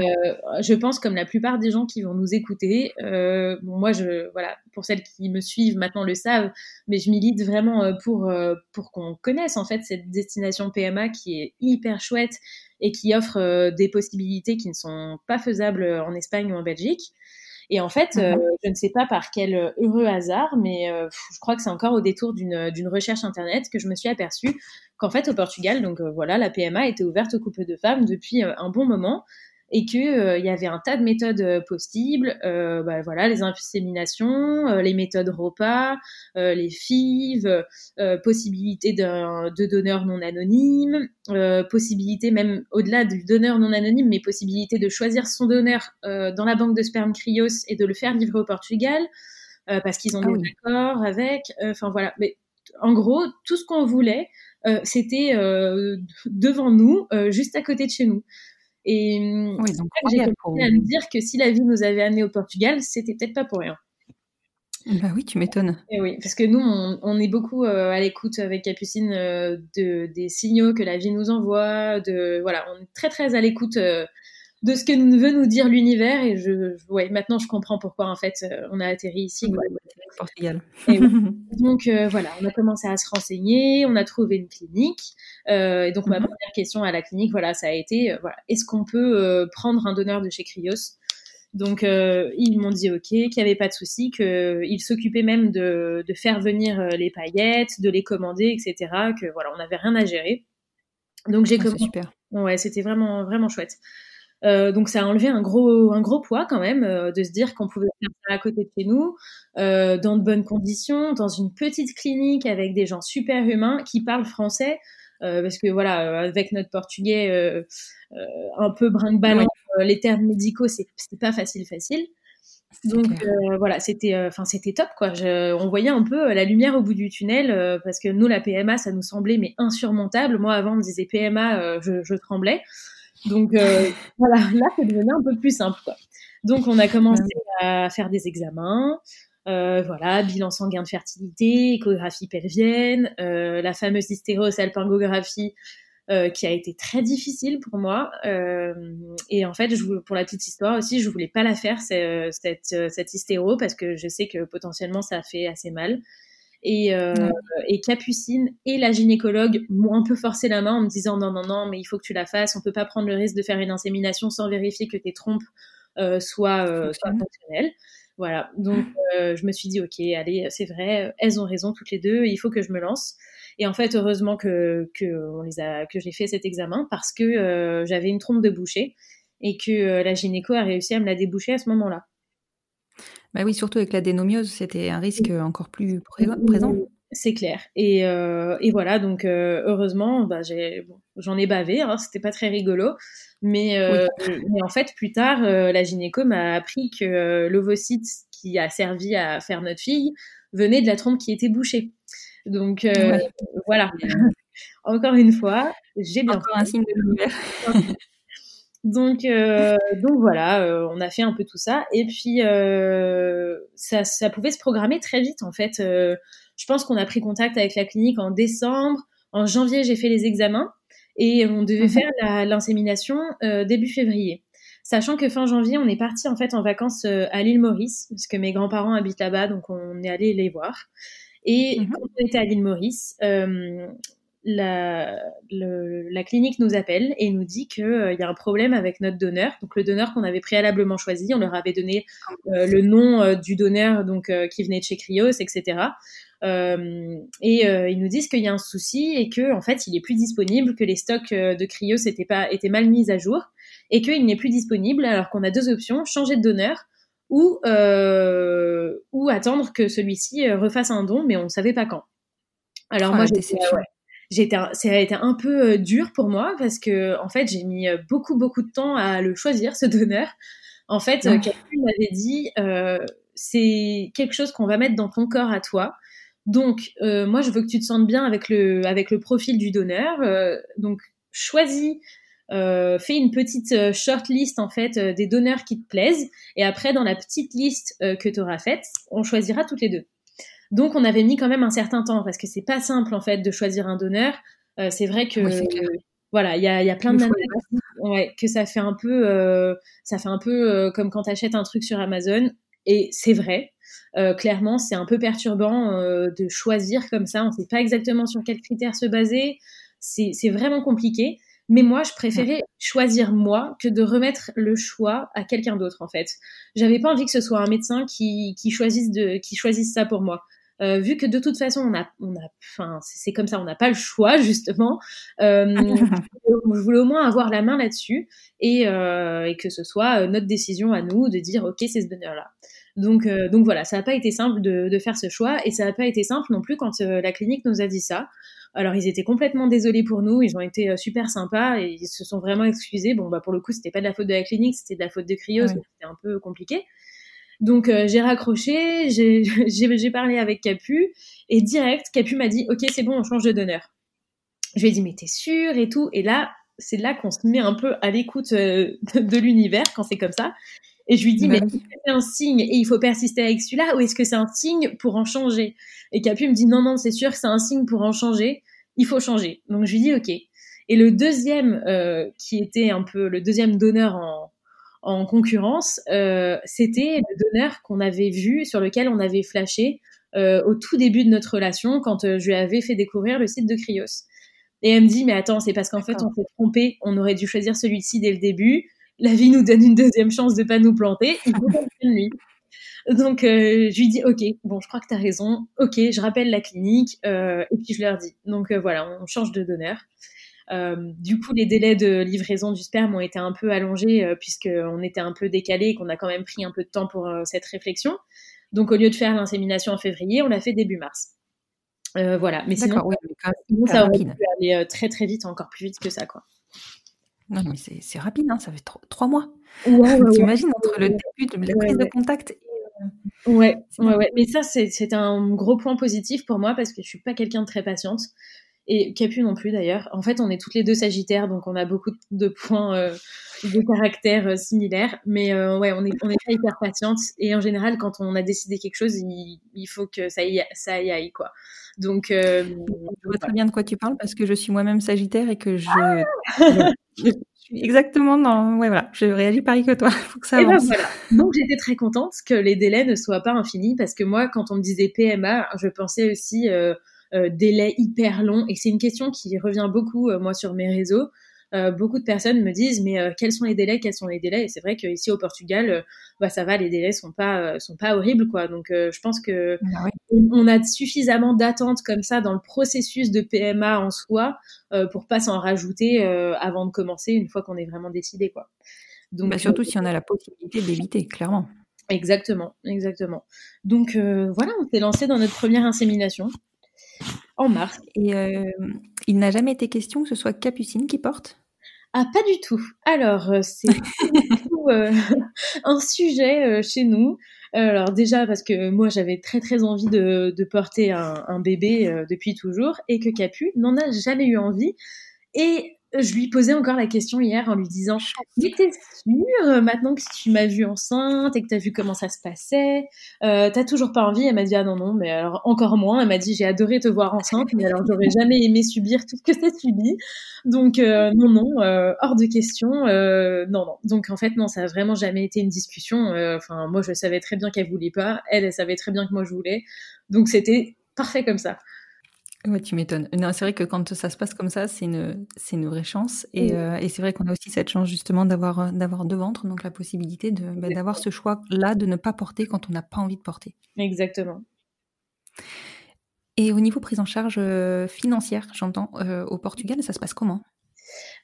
je pense comme la plupart des gens qui vont nous écouter. Euh, moi, je voilà, pour celles qui me suivent maintenant le savent, mais je milite vraiment pour pour qu'on connaisse en fait cette destination PMA qui est hyper chouette et qui offre euh, des possibilités qui ne sont pas faisables en Espagne ou en Belgique. Et en fait, euh, mhm. je ne sais pas par quel heureux hasard, mais euh, je crois que c'est encore au détour d'une recherche internet que je me suis aperçue qu'en fait au Portugal, donc voilà, la PMA était ouverte aux couples de femmes depuis un bon moment et qu'il euh, il y avait un tas de méthodes euh, possibles, euh, bah, voilà, les inséminations, les méthodes repas, les FIV, possibilité de donneurs non anonymes, possibilité même au-delà du donneur non anonyme, mais possibilité de choisir son donneur dans la banque de sperme Cryos et de le faire livrer au Portugal. parce qu'ils ont ah des accords avec. Enfin voilà, mais en gros, tout ce qu'on voulait, c'était devant nous, juste à côté de chez nous. Et oui, donc j'ai à me dire que si la vie nous avait amené au Portugal, c'était peut-être pas pour rien. Bah oui, tu m'étonnes. Et oui, parce que nous, on, est beaucoup euh, à l'écoute avec Capucine euh, de, des signaux que la vie nous envoie. De, voilà, on est très très à l'écoute euh, de ce que veut nous dire l'univers. Et je, ouais, maintenant, je comprends pourquoi en fait on a atterri ici. Quoi. Portugal. (laughs) donc voilà, on a commencé à se renseigner, on a trouvé une clinique. Euh, et donc ma mhm. première question à la clinique, voilà, ça a été, euh, voilà, est-ce qu'on peut euh, prendre un donneur de chez Cryos donc ils m'ont dit ok, qu'il n'y avait pas de souci, qu'ils s'occupaient même de, de, faire venir les paillettes, de les commander, etc. Que voilà, on n'avait rien à gérer. Donc j'ai ah, commencé. Super. Ouais, c'était vraiment vraiment chouette. Euh, donc ça a enlevé un gros, un gros poids quand même euh, de se dire qu'on pouvait faire ça à côté de chez nous, euh, dans de bonnes conditions, dans une petite clinique avec des gens super humains qui parlent français. Parce que voilà, avec notre portugais un peu brinque-ballant, les termes médicaux, c'était pas facile, facile. Donc voilà, c'était, enfin c'était top quoi. Je, on voyait un peu la lumière au bout du tunnel parce que nous la PMA, ça nous semblait mais insurmontable. Moi avant on me disait PMA, je, je tremblais. Donc euh, (laughs) voilà, là, c'est devenu un peu plus simple. Quoi. Donc on a commencé à faire des examens. voilà, bilan sanguin de fertilité, échographie pelvienne, la fameuse hystérosalpingographie euh, qui a été très difficile pour moi. Euh, et en fait, je, pour la petite histoire aussi, je voulais pas la faire cette, cette hystéro parce que je sais que potentiellement ça fait assez mal. Et, euh, et, Capucine et la gynécologue m'ont un peu forcé la main en me disant non, non, non, mais il faut que tu la fasses. On peut pas prendre le risque de faire une insémination sans vérifier que tes trompes euh, soient, euh, soient, fonctionnelles. Voilà. Donc, je me suis dit, OK, allez, c'est vrai, elles ont raison toutes les deux, il faut que je me lance. Et en fait, heureusement que, que, on les a, que j'ai fait cet examen parce que j'avais une trompe de boucher et que la gynéco a réussi à me la déboucher à ce moment-là. Bah oui, surtout avec l'adénomiose, c'était un risque encore plus présent. C'est clair. Et, euh, et, voilà, donc euh, heureusement, bah, j'en ai, bavé, hein, c'était pas très rigolo. Mais, euh, mais, en fait, plus tard, la gynéco m'a appris que l'ovocyte qui a servi à faire notre fille venait de la trompe qui était bouchée. Donc voilà. (laughs) Encore une fois, j'ai bien. Encore un signe de l'univers. Donc, euh, donc voilà, euh, on a fait un peu tout ça. Et puis, euh, ça, ça, pouvait se programmer très vite, en fait. Euh, je pense qu'on a pris contact avec la clinique en décembre. En janvier, j'ai fait les examens et on devait mhm. faire l'insémination euh, début février. Sachant que fin janvier, on est parti en fait en vacances à l'île Maurice, parce que mes grands-parents habitent là-bas, donc on est allé les voir. Et mhm. quand on était à l'île Maurice, la, la, clinique nous appelle et nous dit qu'il euh, y a un problème avec notre donneur. Donc le donneur qu'on avait préalablement choisi, on leur avait donné euh, le nom euh, du donneur donc qui venait de chez Cryos, etc. et ils nous disent qu'il y a un souci et que en fait il est plus disponible, que les stocks de Cryos étaient pas étaient mal mis à jour et qu'il n'est plus disponible. Alors qu'on a deux options changer de donneur ou ou attendre que celui-ci refasse un don, mais on ne savait pas quand. Alors moi, j'étais ça a été un peu euh, dur pour moi parce que en fait j'ai mis euh, beaucoup beaucoup de temps à le choisir (laughs) ce donneur. En fait, euh, quelqu'un m'avait dit c'est quelque chose qu'on va mettre dans ton corps à toi. Donc moi je veux que tu te sentes bien avec le avec le profil du donneur. donc choisis fais une petite short list en fait des donneurs qui te plaisent et après dans la petite liste que tu auras faite, on choisira toutes les deux. Donc on avait mis quand même un certain temps parce que c'est pas simple en fait de choisir un donneur. Euh, c'est vrai que voilà, il y a, y a, plein de ouais, que ça fait un peu, euh, ça fait un peu euh, comme quand tu achètes un truc sur Amazon. Et c'est vrai, clairement, c'est un peu perturbant de choisir comme ça. On ne sait pas exactement sur quels critères se baser. C'est vraiment compliqué. Mais moi, je préférais choisir moi que de remettre le choix à quelqu'un d'autre, en fait. J'avais pas envie que ce soit un médecin qui, qui, choisisse de, qui choisisse ça pour moi. Euh, vu que de toute façon on a, on a, enfin c'est comme ça, on n'a pas le choix justement. Euh, (laughs) je voulais au moins avoir la main là-dessus et, euh, et, que ce soit notre décision à nous de dire ok c'est ce donneur-là. Donc, donc voilà, ça n'a pas été simple de, de, faire ce choix et ça n'a pas été simple non plus quand la clinique nous a dit ça. Alors ils étaient complètement désolés pour nous, ils ont été super sympas et ils se sont vraiment excusés. Bon bah pour le coup c'était pas de la faute de la clinique, c'était de la faute de Cryos, c'était un peu compliqué. Donc euh, j'ai raccroché, (laughs) j'ai parlé avec Capu et direct Capu m'a dit ok c'est bon on change de donneur. Je lui ai dit mais t'es sûr et tout et là c'est là qu'on se met un peu à l'écoute euh, (laughs) de l'univers quand c'est comme ça. Et je lui dis, bah mais c'est un signe et il faut persister avec celui-là ou est-ce que c'est un signe pour en changer? Et Capu me dit, non, non, c'est sûr que c'est un signe pour en changer, il faut changer. Donc je lui dis, ok. Et le deuxième, euh, qui était un peu le deuxième donneur en, en concurrence, euh, c'était le donneur qu'on avait vu, sur lequel on avait flashé euh, au tout début de notre relation, quand euh, je lui avais fait découvrir le site de Cryos. Et elle me dit, mais attends, c'est parce qu'en fait, on s'est trompé, on aurait dû choisir celui-ci dès le début. La vie nous donne une deuxième chance de pas nous planter, il faut lui. Donc, je lui dis, ok, bon, je crois que tu as raison. Ok, je rappelle la clinique, et puis je leur dis. Donc voilà, on change de donneur. Euh, du coup, les délais de livraison du sperme ont été un peu allongés euh, puisqu'on était un peu décalé et qu'on a quand même pris un peu de temps pour euh, cette réflexion. Donc, au lieu de faire l'insémination en février, on l'a fait début mars. voilà, mais sinon, ça aurait pu aller très très vite, encore plus vite que ça, quoi. Non, mais c'est rapide, hein, ça fait trois mois. Ouais, T'imagines entre le début de la prise de contact et Ouais, ouais, ouais. Mais ça, c'est un gros point positif pour moi parce que je suis pas quelqu'un de très patiente. Et Capu non plus d'ailleurs. En fait, on est toutes les deux Sagittaires, donc on a beaucoup de points euh, de caractère euh, similaires. Mais euh, ouais, on est, on est pas hyper patiente. Et en général, quand on a décidé quelque chose, il, il faut que ça y, ça y aille, quoi. Donc, je vois très bien de quoi tu parles parce que je suis moi-même Sagittaire et que je, ah (laughs) je suis exactement dans. Ouais, voilà, je réagis pareil que toi. (laughs) faut que ça ben avance. voilà. Donc, j'étais très contente que les délais ne soient pas infinis parce que moi, quand on me disait PMA, je pensais aussi euh, délai hyper long Et c'est une question qui revient beaucoup, euh, moi, sur mes réseaux. Euh, beaucoup de personnes me disent mais quels sont les délais quels sont les délais? Et c'est vrai qu'ici au Portugal bah ça va les délais sont pas sont pas horribles quoi. Donc je pense que ah on a suffisamment d'attentes comme ça dans le processus de PMA en soi pour pas s'en rajouter avant de commencer une fois qu'on est vraiment décidé quoi. Donc bah, surtout si on a la possibilité d'éviter clairement. Exactement exactement. Donc voilà on s'est lancé dans notre première insémination en mars. Et euh, il n'a jamais été question que ce soit Capucine qui porte? Ah, pas du tout. Alors, euh, c'est (laughs) euh, (laughs) un sujet chez nous. Alors déjà parce que moi j'avais très très envie de, porter un, un bébé depuis toujours et que Capu n'en a jamais eu envie. Et je lui posais encore la question hier en lui disant Mais t'es sûre euh, maintenant que tu m'as vue enceinte et que t'as vu comment ça se passait euh, T'as toujours pas envie? Elle m'a dit Ah non, non, mais alors encore moins. Elle m'a dit J'ai adoré te voir enceinte, mais alors j'aurais (laughs) jamais aimé subir tout ce que t'as subi. Donc euh, non, non, euh, hors de question. non, non. Donc en fait, non, ça a vraiment jamais été une discussion. Enfin, moi je savais très bien qu'elle voulait pas. Elle, elle savait très bien que moi je voulais. Donc c'était parfait comme ça. Ouais, tu m'étonnes. Non, c'est vrai que quand ça se passe comme ça, c'est une, c'est une vraie chance. Et, euh, et c'est vrai qu'on a aussi cette chance justement d'avoir, euh, d'avoir deux ventres, donc la possibilité de, bah, d'avoir ce choix-là de ne pas porter quand on n'a pas envie de porter. Exactement. Et au niveau prise en charge euh, financière, j'entends, au Portugal, ça se passe comment?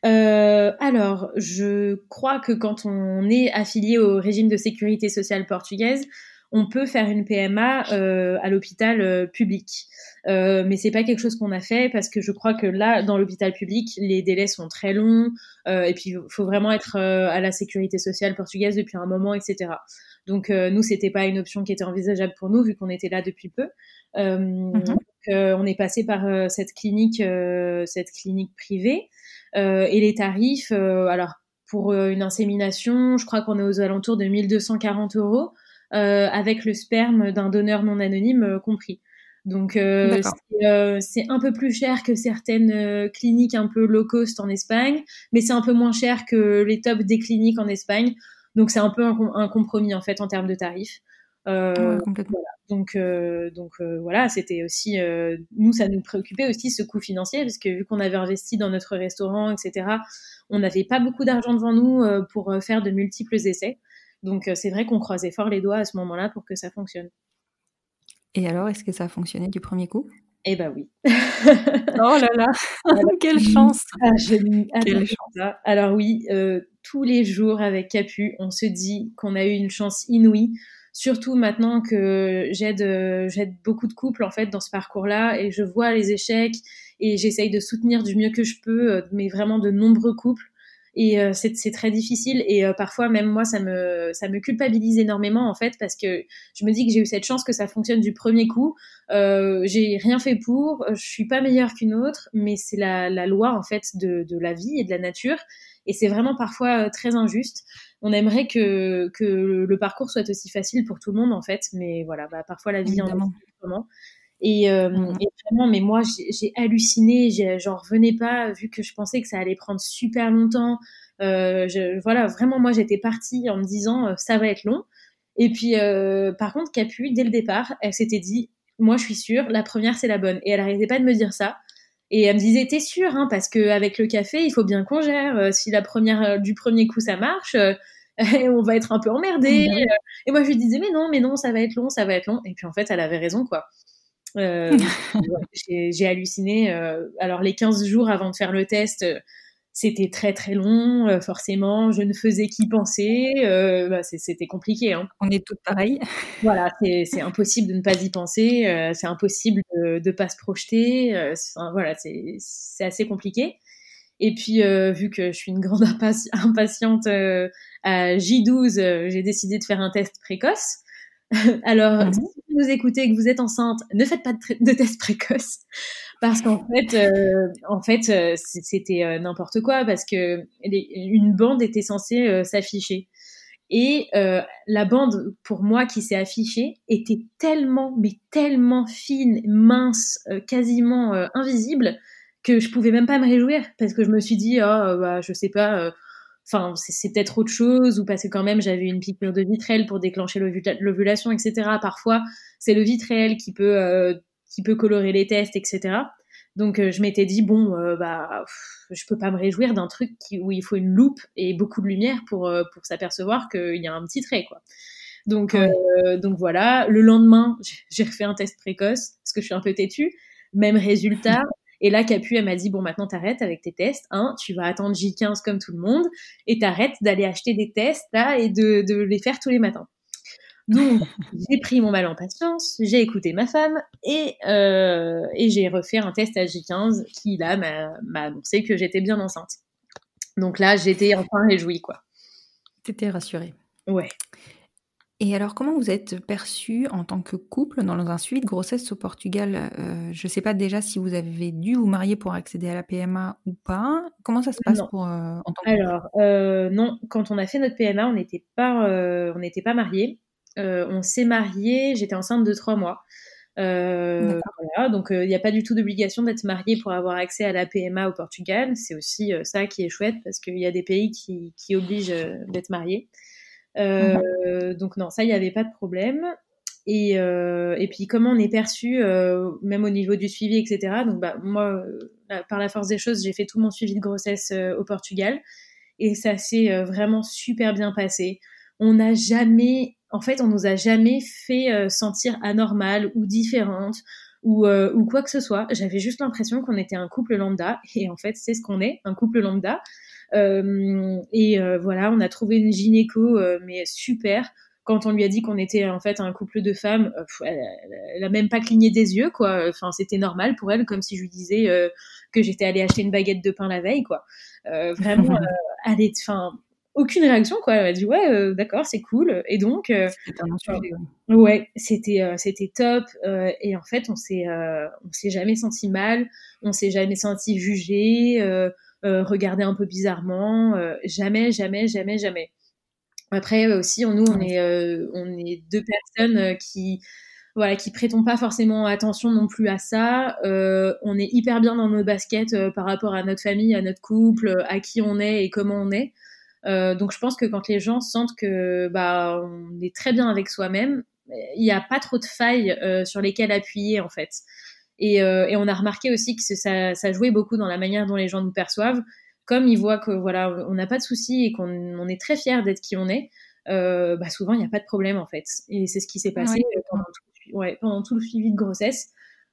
Alors, je crois que quand on est affilié au régime de sécurité sociale portugaise, on peut faire une PMA à l'hôpital public. Euh, mais c'est pas quelque chose qu'on a fait parce que je crois que là, dans l'hôpital public, les délais sont très longs euh, et puis il faut vraiment être euh, à la sécurité sociale portugaise depuis un moment, etc. Donc euh, nous, c'était pas une option qui était envisageable pour nous vu qu'on était là depuis peu. Mhm. donc, on est passé par cette clinique, cette clinique privée et les tarifs. alors pour une insémination, je crois qu'on est aux alentours de 1240 euros. Avec le sperme d'un donneur non anonyme compris. Donc euh, euh, c'est un peu plus cher que certaines euh, cliniques un peu low cost en Espagne, mais c'est un peu moins cher que les tops des cliniques en Espagne. Donc c'est un peu un, compromis en fait en termes de tarifs. complètement. Donc donc voilà, c'était aussi nous ça nous préoccupait aussi ce coût financier parce que vu qu'on avait investi dans notre restaurant etc, on n'avait pas beaucoup d'argent devant nous pour faire de multiples essais. Donc c'est vrai qu'on croisait fort les doigts à ce moment-là pour que ça fonctionne. Et alors, est-ce que ça a fonctionné du premier coup? Eh ben oui. (laughs) oh là là, (laughs) quelle chance. Ah, Quelle chance. Alors oui, euh, tous les jours avec Capu, on se dit qu'on a eu une chance inouïe. Surtout maintenant que j'aide euh, j'aide beaucoup de couples en fait dans ce parcours-là et je vois les échecs et j'essaye de soutenir du mieux que je peux, euh, mais vraiment de nombreux couples et euh, c'est très difficile. Et euh, parfois même moi ça me ça me culpabilise énormément en fait parce que je me dis que j'ai eu cette chance que ça fonctionne du premier coup. Euh, j'ai rien fait pour je suis pas meilleure qu'une autre mais c'est la, la, loi en fait de, de la vie et de la nature. Et c'est vraiment parfois très injuste. On aimerait que que le parcours soit aussi facile pour tout le monde en fait. Mais voilà bah, parfois la vie en est et, euh, mmh. et, vraiment, mais moi, j'ai halluciné, j'en revenais pas, vu que je pensais que ça allait prendre super longtemps. Euh, je, voilà, vraiment, moi, j'étais partie en me disant, euh, ça va être long. Et puis, par contre, Capu, dès le départ, elle s'était dit, moi, je suis sûre, la première, c'est la bonne. Et elle arrêtait pas de me dire ça. Et elle me disait, t'es sûre, hein, parce qu'avec le café, il faut bien qu'on gère. Si la première, du premier coup, ça marche, (laughs) on va être un peu emmerdé. Mmh. Et moi, je lui disais, mais non, mais non, ça va être long, ça va être long. Et puis, en fait, elle avait raison, quoi. Euh, (laughs) j'ai halluciné. Euh, alors les 15 jours avant de faire le test, euh, c'était très très long, forcément. Je ne faisais qu'y penser. Bah, c'était compliqué. Hein. On est toutes pareilles. (laughs) Voilà, c'est impossible de ne pas y penser. c'est impossible de ne pas se projeter. voilà, c'est assez compliqué. Et puis, vu que je suis une grande (laughs) impatiente à J12, j'ai décidé de faire un test précoce. (laughs) Alors, mhm. si vous nous écoutez et que vous êtes enceinte, ne faites pas de, de tests précoces (laughs) parce qu'en fait, euh, en fait, euh, c'était euh, n'importe quoi parce que une bande était censée s'afficher et la bande pour moi qui s'est affichée était tellement, mais tellement fine, mince, quasiment invisible que je pouvais même pas me réjouir parce que je me suis dit, oh, bah, je sais pas enfin c'est peut-être autre chose ou parce que quand même j'avais une piqûre de vitrelle pour déclencher l'ovulation etc parfois c'est le vitrel qui peut qui peut colorer les tests, etc. Donc euh, je m'étais dit bon euh, bah je peux pas me réjouir d'un truc où il faut une loupe et beaucoup de lumière pour euh, pour s'apercevoir qu'il y a un petit trait quoi. Donc donc voilà, le lendemain (laughs) j'ai refait un test précoce parce que je suis un peu têtue, même résultat. Et là, Capu, elle m'a dit, bon, maintenant, t'arrêtes avec tes tests. Hein, tu vas attendre J15 comme tout le monde et t'arrêtes d'aller acheter des tests là et de, de les faire tous les matins. Donc, (laughs) j'ai pris mon mal en patience, j'ai écouté ma femme et, euh, et j'ai refait un test à J15 qui, là, m'a annoncé que j'étais bien enceinte. Donc là, j'étais enfin réjouie, quoi. T'étais rassurée. Ouais. Et alors, comment vous êtes perçue en tant que couple dans un suivi de grossesse au Portugal euh, Je ne sais pas déjà si vous avez dû vous marier pour accéder à la PMA ou pas. Comment ça se passe pour, euh, en tant que Alors, euh, non, quand on a fait notre PMA, on n'était pas, on n'était pas mariés. On s'est mariés, j'étais enceinte de trois mois. Euh, donc il n'y a pas du tout d'obligation d'être marié pour avoir accès à la PMA au Portugal. C'est aussi ça qui est chouette parce qu'il y a des pays qui, obligent d'être marié. Donc non, ça il n'y avait pas de problème. Et, puis comment on est perçu, même au niveau du suivi, etc. Donc bah, moi, par la force des choses, j'ai fait tout mon suivi de grossesse au Portugal et ça s'est vraiment super bien passé. On n'a jamais en fait, on nous a jamais fait euh, sentir anormal ou différente ou, euh, ou quoi que ce soit. J'avais juste l'impression qu'on était un couple lambda et en fait, c'est ce qu'on est, un couple lambda. Euh, et voilà, on a trouvé une gynéco mais super. Quand on lui a dit qu'on était en fait un couple de femmes, elle, elle, a même pas cligné des yeux quoi. Enfin, c'était normal pour elle, comme si je lui disais que j'étais allée acheter une baguette de pain la veille quoi. vraiment, (laughs) elle est, enfin aucune réaction quoi elle a dit ouais euh, d'accord c'est cool et donc euh, ouais c'était euh, c'était top et en fait on s'est on s'est jamais senti mal on s'est jamais senti jugé regardé un peu bizarrement jamais jamais jamais jamais après aussi nous on est on est deux personnes qui voilà, qui prêtons pas forcément attention non plus à ça. on est hyper bien dans nos baskets par rapport à notre famille, à notre couple, à qui on est et comment on est. Euh, donc je pense que quand les gens sentent que bah on est très bien avec soi-même, il n'y a pas trop de failles euh, sur lesquelles appuyer en fait. Et, euh, et, on a remarqué aussi que ça, ça jouait beaucoup dans la manière dont les gens nous perçoivent. Comme ils voient que voilà, on n'a pas de soucis et qu'on on est très fiers d'être qui on est, euh, bah souvent il n'y a pas de problème en fait. Et c'est ce qui s'est passé pendant, tout, ouais, pendant, tout, le suivi de grossesse.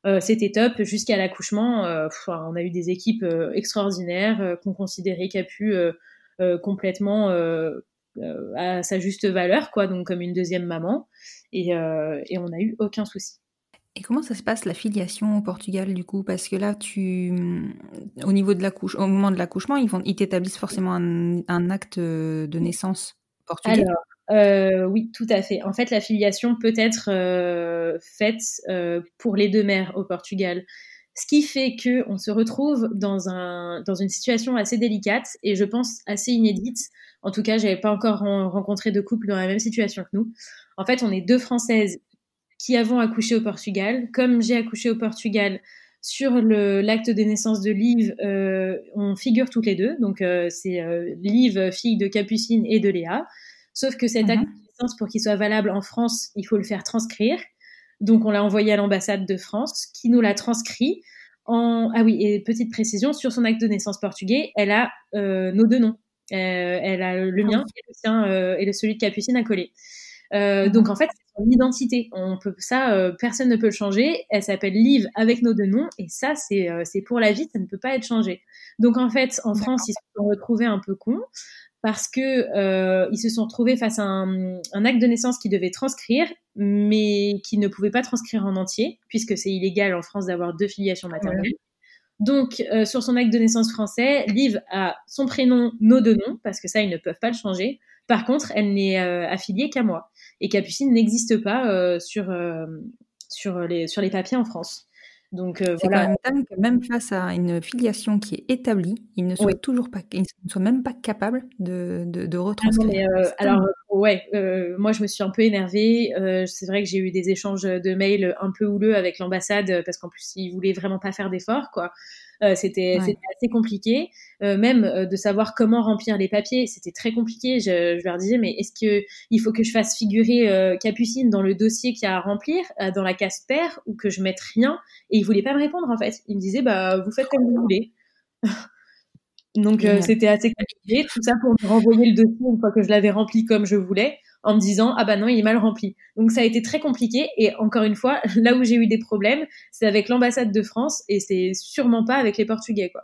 Euh, C'était top jusqu'à l'accouchement. on a eu des équipes extraordinaires qu'on considérait qu'a pu euh, complètement euh, euh, à sa juste valeur, quoi, donc comme une deuxième maman. Et, et on n'a eu aucun souci. Et comment ça se passe la filiation au Portugal du coup? Parce que là, tu, au niveau de l'accouchement, au moment de l'accouchement, ils, ils t'établissent forcément un, acte de naissance portugais? Alors, oui, tout à fait. En fait, la filiation peut être faite pour les deux mères au Portugal. Ce qui fait que on se retrouve dans, un, dans une situation assez délicate et je pense assez inédite. En tout cas, j'avais pas encore rencontré de couple dans la même situation que nous. En fait, on est deux Françaises qui avons accouché au Portugal. Comme j'ai accouché au Portugal, sur l'acte de naissance de Liv, euh, on figure toutes les deux. Donc, euh, c'est euh, Liv, fille de Capucine et de Léa. Sauf que cet acte mhm. de naissance, pour qu'il soit valable en France, il faut le faire transcrire. Donc on l'a envoyé à l'ambassade de France qui nous l'a transcrit. En... Ah oui, et petite précision, sur son acte de naissance portugais, elle a euh, nos deux noms. Elle a le mien et le sien et celui de Capucine à coller. Euh, donc en fait, c'est son identité. On peut ça, euh, personne ne peut le changer. Elle s'appelle Liv avec nos deux noms et ça, c'est c'est pour la vie, ça ne peut pas être changé. Donc en fait, en France, ils se sont retrouvés un peu cons parce que euh, ils se sont retrouvés face à un, un, acte de naissance qu'ils devaient transcrire, mais qui ne pouvaient pas transcrire en entier, puisque c'est illégal en France d'avoir deux filiations maternelles. Donc, euh, sur son acte de naissance français, Liv a son prénom, nos deux noms, parce que ça, ils ne peuvent pas le changer. Par contre, elle n'est euh, affiliée qu'à moi. Et Capucine n'existe pas sur, sur, les, sur les papiers en France. Donc c'est voilà. quand même que même face à une filiation qui est établie, il ne soit toujours pas, il ne soit même pas capable de, de, de ah retranscrire. alors ouais, moi je me suis un peu énervée. c'est vrai que j'ai eu des échanges de mails un peu houleux avec l'ambassade parce qu'en plus ils voulaient vraiment pas faire d'efforts quoi. Euh, c'était assez compliqué. Euh, même euh, de savoir comment remplir les papiers, c'était très compliqué. Je, je, leur disais, mais est-ce que il faut que je fasse figurer Capucine dans le dossier qu'il y a à remplir, dans la case paire, ou que je mette rien? Et ils voulaient pas me répondre en fait. Ils me disaient, bah vous faites comme vous voulez. Donc c'était assez compliqué, tout ça pour me renvoyer le dossier une fois que je l'avais rempli comme je voulais en me disant ah bah non il est mal rempli. Donc ça a été très compliqué. Et encore une fois (laughs) là où j'ai eu des problèmes c'est avec l'ambassade de France et c'est sûrement pas avec les Portugais quoi.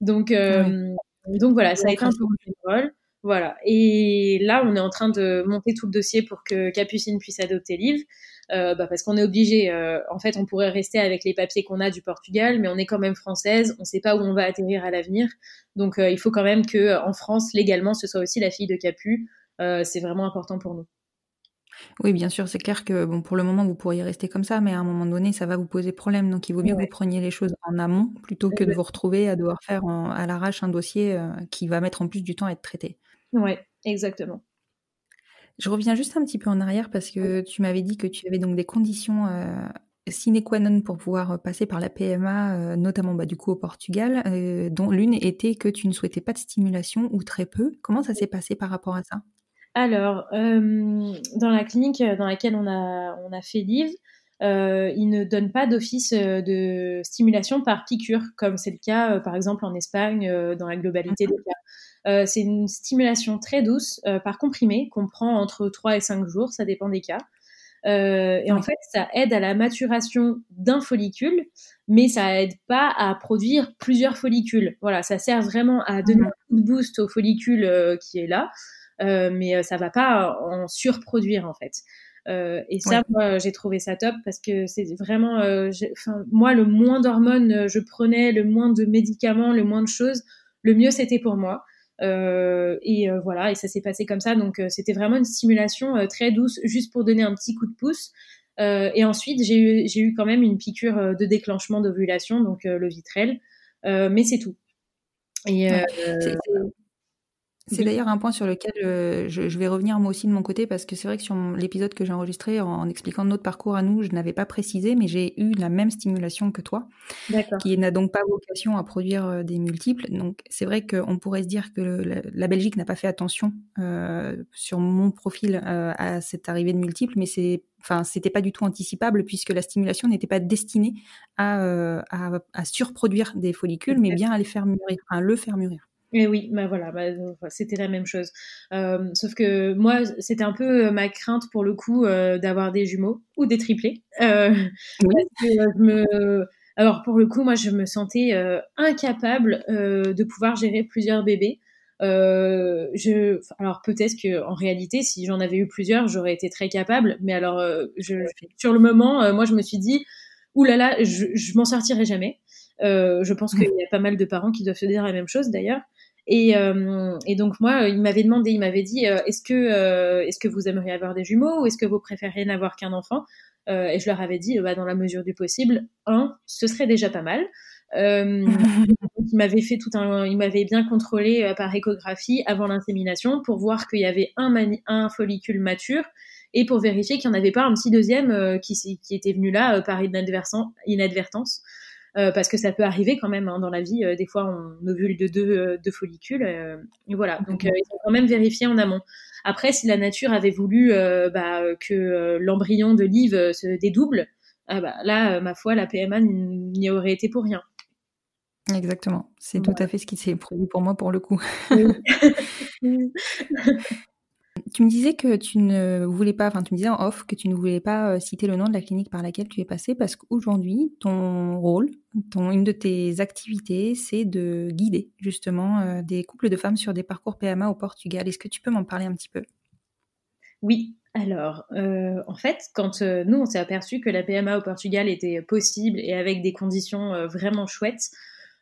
Donc euh, donc voilà ça a été un peu voilà. Et là on est en train de monter tout le dossier pour que Capucine puisse adopter Liv. Euh, bah parce qu'on est obligé. Euh, en fait, on pourrait rester avec les papiers qu'on a du Portugal, mais on est quand même française. On ne sait pas où on va atterrir à l'avenir, donc il faut quand même que en France légalement, ce soit aussi la fille de Capu. Euh, c'est vraiment important pour nous. Oui, bien sûr, c'est clair que bon, pour le moment, vous pourriez rester comme ça, mais à un moment donné, ça va vous poser problème. Donc, il vaut mieux que vous preniez les choses en amont plutôt que de vous retrouver à devoir faire à l'arrache un dossier euh, qui va mettre en plus du temps à être traité. Oui, exactement. Je reviens juste un petit peu en arrière parce que tu m'avais dit que tu avais donc des conditions euh, sine qua non pour pouvoir passer par la PMA, notamment bah, du coup au Portugal, dont l'une était que tu ne souhaitais pas de stimulation ou très peu. Comment ça s'est passé par rapport à ça? Alors, euh, dans la clinique dans laquelle on a, on a fait Liv, euh, ils ne donnent pas d'office euh, de stimulation par piqûre, comme c'est le cas euh, par exemple en Espagne dans la globalité des cas. C'est une stimulation très douce par comprimé qu'on prend entre 3 et 5 jours, ça dépend des cas. et en fait, ça aide à la maturation d'un follicule, mais ça aide pas à produire plusieurs follicules. Voilà, ça sert vraiment à donner un coup de boost au follicule qui est là, euh, mais euh, ça va pas en surproduire en fait. Euh, et ça, moi, j'ai trouvé ça top parce que c'est vraiment, euh, moi, le moins d'hormones je prenais, le moins de médicaments, le moins de choses, le mieux c'était pour moi. Euh, et voilà, et ça s'est passé comme ça. Donc, c'était vraiment une stimulation très douce, juste pour donner un petit coup de pouce. et ensuite, j'ai eu, j'ai eu quand même une piqûre de déclenchement d'ovulation, donc le vitrel, mais c'est tout. Et d'ailleurs un point sur lequel euh, je, vais revenir moi aussi de mon côté parce que c'est vrai que sur l'épisode que j'ai enregistré en, expliquant notre parcours à nous, je n'avais pas précisé, mais j'ai eu la même stimulation que toi, qui n'a donc pas vocation à produire euh, des multiples. Donc c'est vrai qu'on pourrait se dire que la, Belgique n'a pas fait attention euh, sur mon profil à cette arrivée de multiples, mais c'est enfin c'était pas du tout anticipable puisque la stimulation n'était pas destinée à, à, surproduire des follicules, mais bien à les faire mûrir, à le faire mûrir. Et oui, bah voilà, bah, c'était la même chose. Euh, sauf que moi, c'était un peu euh, ma crainte pour le coup euh, d'avoir des jumeaux ou des triplés. Euh, me... Alors pour le coup, moi, je me sentais incapable de pouvoir gérer plusieurs bébés. je... Alors peut-être que en réalité, si j'en avais eu plusieurs, j'aurais été très capable. Mais alors, je... sur le moment, moi, je me suis dit, oulala, là là, je, je m'en sortirai jamais. je pense qu'il y a pas mal de parents qui doivent se dire la même chose d'ailleurs. Et, euh, et, donc moi, il m'avait demandé, il m'avait dit, euh, est-ce que euh, est-ce que vous aimeriez avoir des jumeaux ou est-ce que vous préférez n'avoir qu'un enfant? Et je leur avais dit, bah, dans la mesure du possible, un, ce serait déjà pas mal. (laughs) il m'avait fait tout un, il m'avait bien contrôlé par échographie avant l'insémination pour voir qu'il y avait un, un follicule mature et pour vérifier qu'il n'y en avait pas un petit deuxième qui, qui était venu là par inadvertance. Euh, parce que ça peut arriver quand même hein, dans la vie. Euh, des fois, on ovule de deux, euh, deux follicules. et voilà. Donc, ils ont quand même vérifié en amont. Après, si la nature avait voulu bah, que l'embryon de Liv se dédouble, ah bah, là, ma foi, la PMA n'y aurait été pour rien. Exactement. C'est tout à fait ce qui s'est produit pour moi pour le coup. (laughs) (laughs) Tu me disais que tu ne voulais pas, enfin tu me disais en off que tu ne voulais pas euh, citer le nom de la clinique par laquelle tu es passé parce qu'aujourd'hui, ton rôle, une de tes activités, c'est de guider justement euh, des couples de femmes sur des parcours PMA au Portugal. Est-ce que tu peux m'en parler un petit peu? Oui, alors, euh, en fait, quand nous, on s'est aperçu que la PMA au Portugal était possible et avec des conditions vraiment chouettes,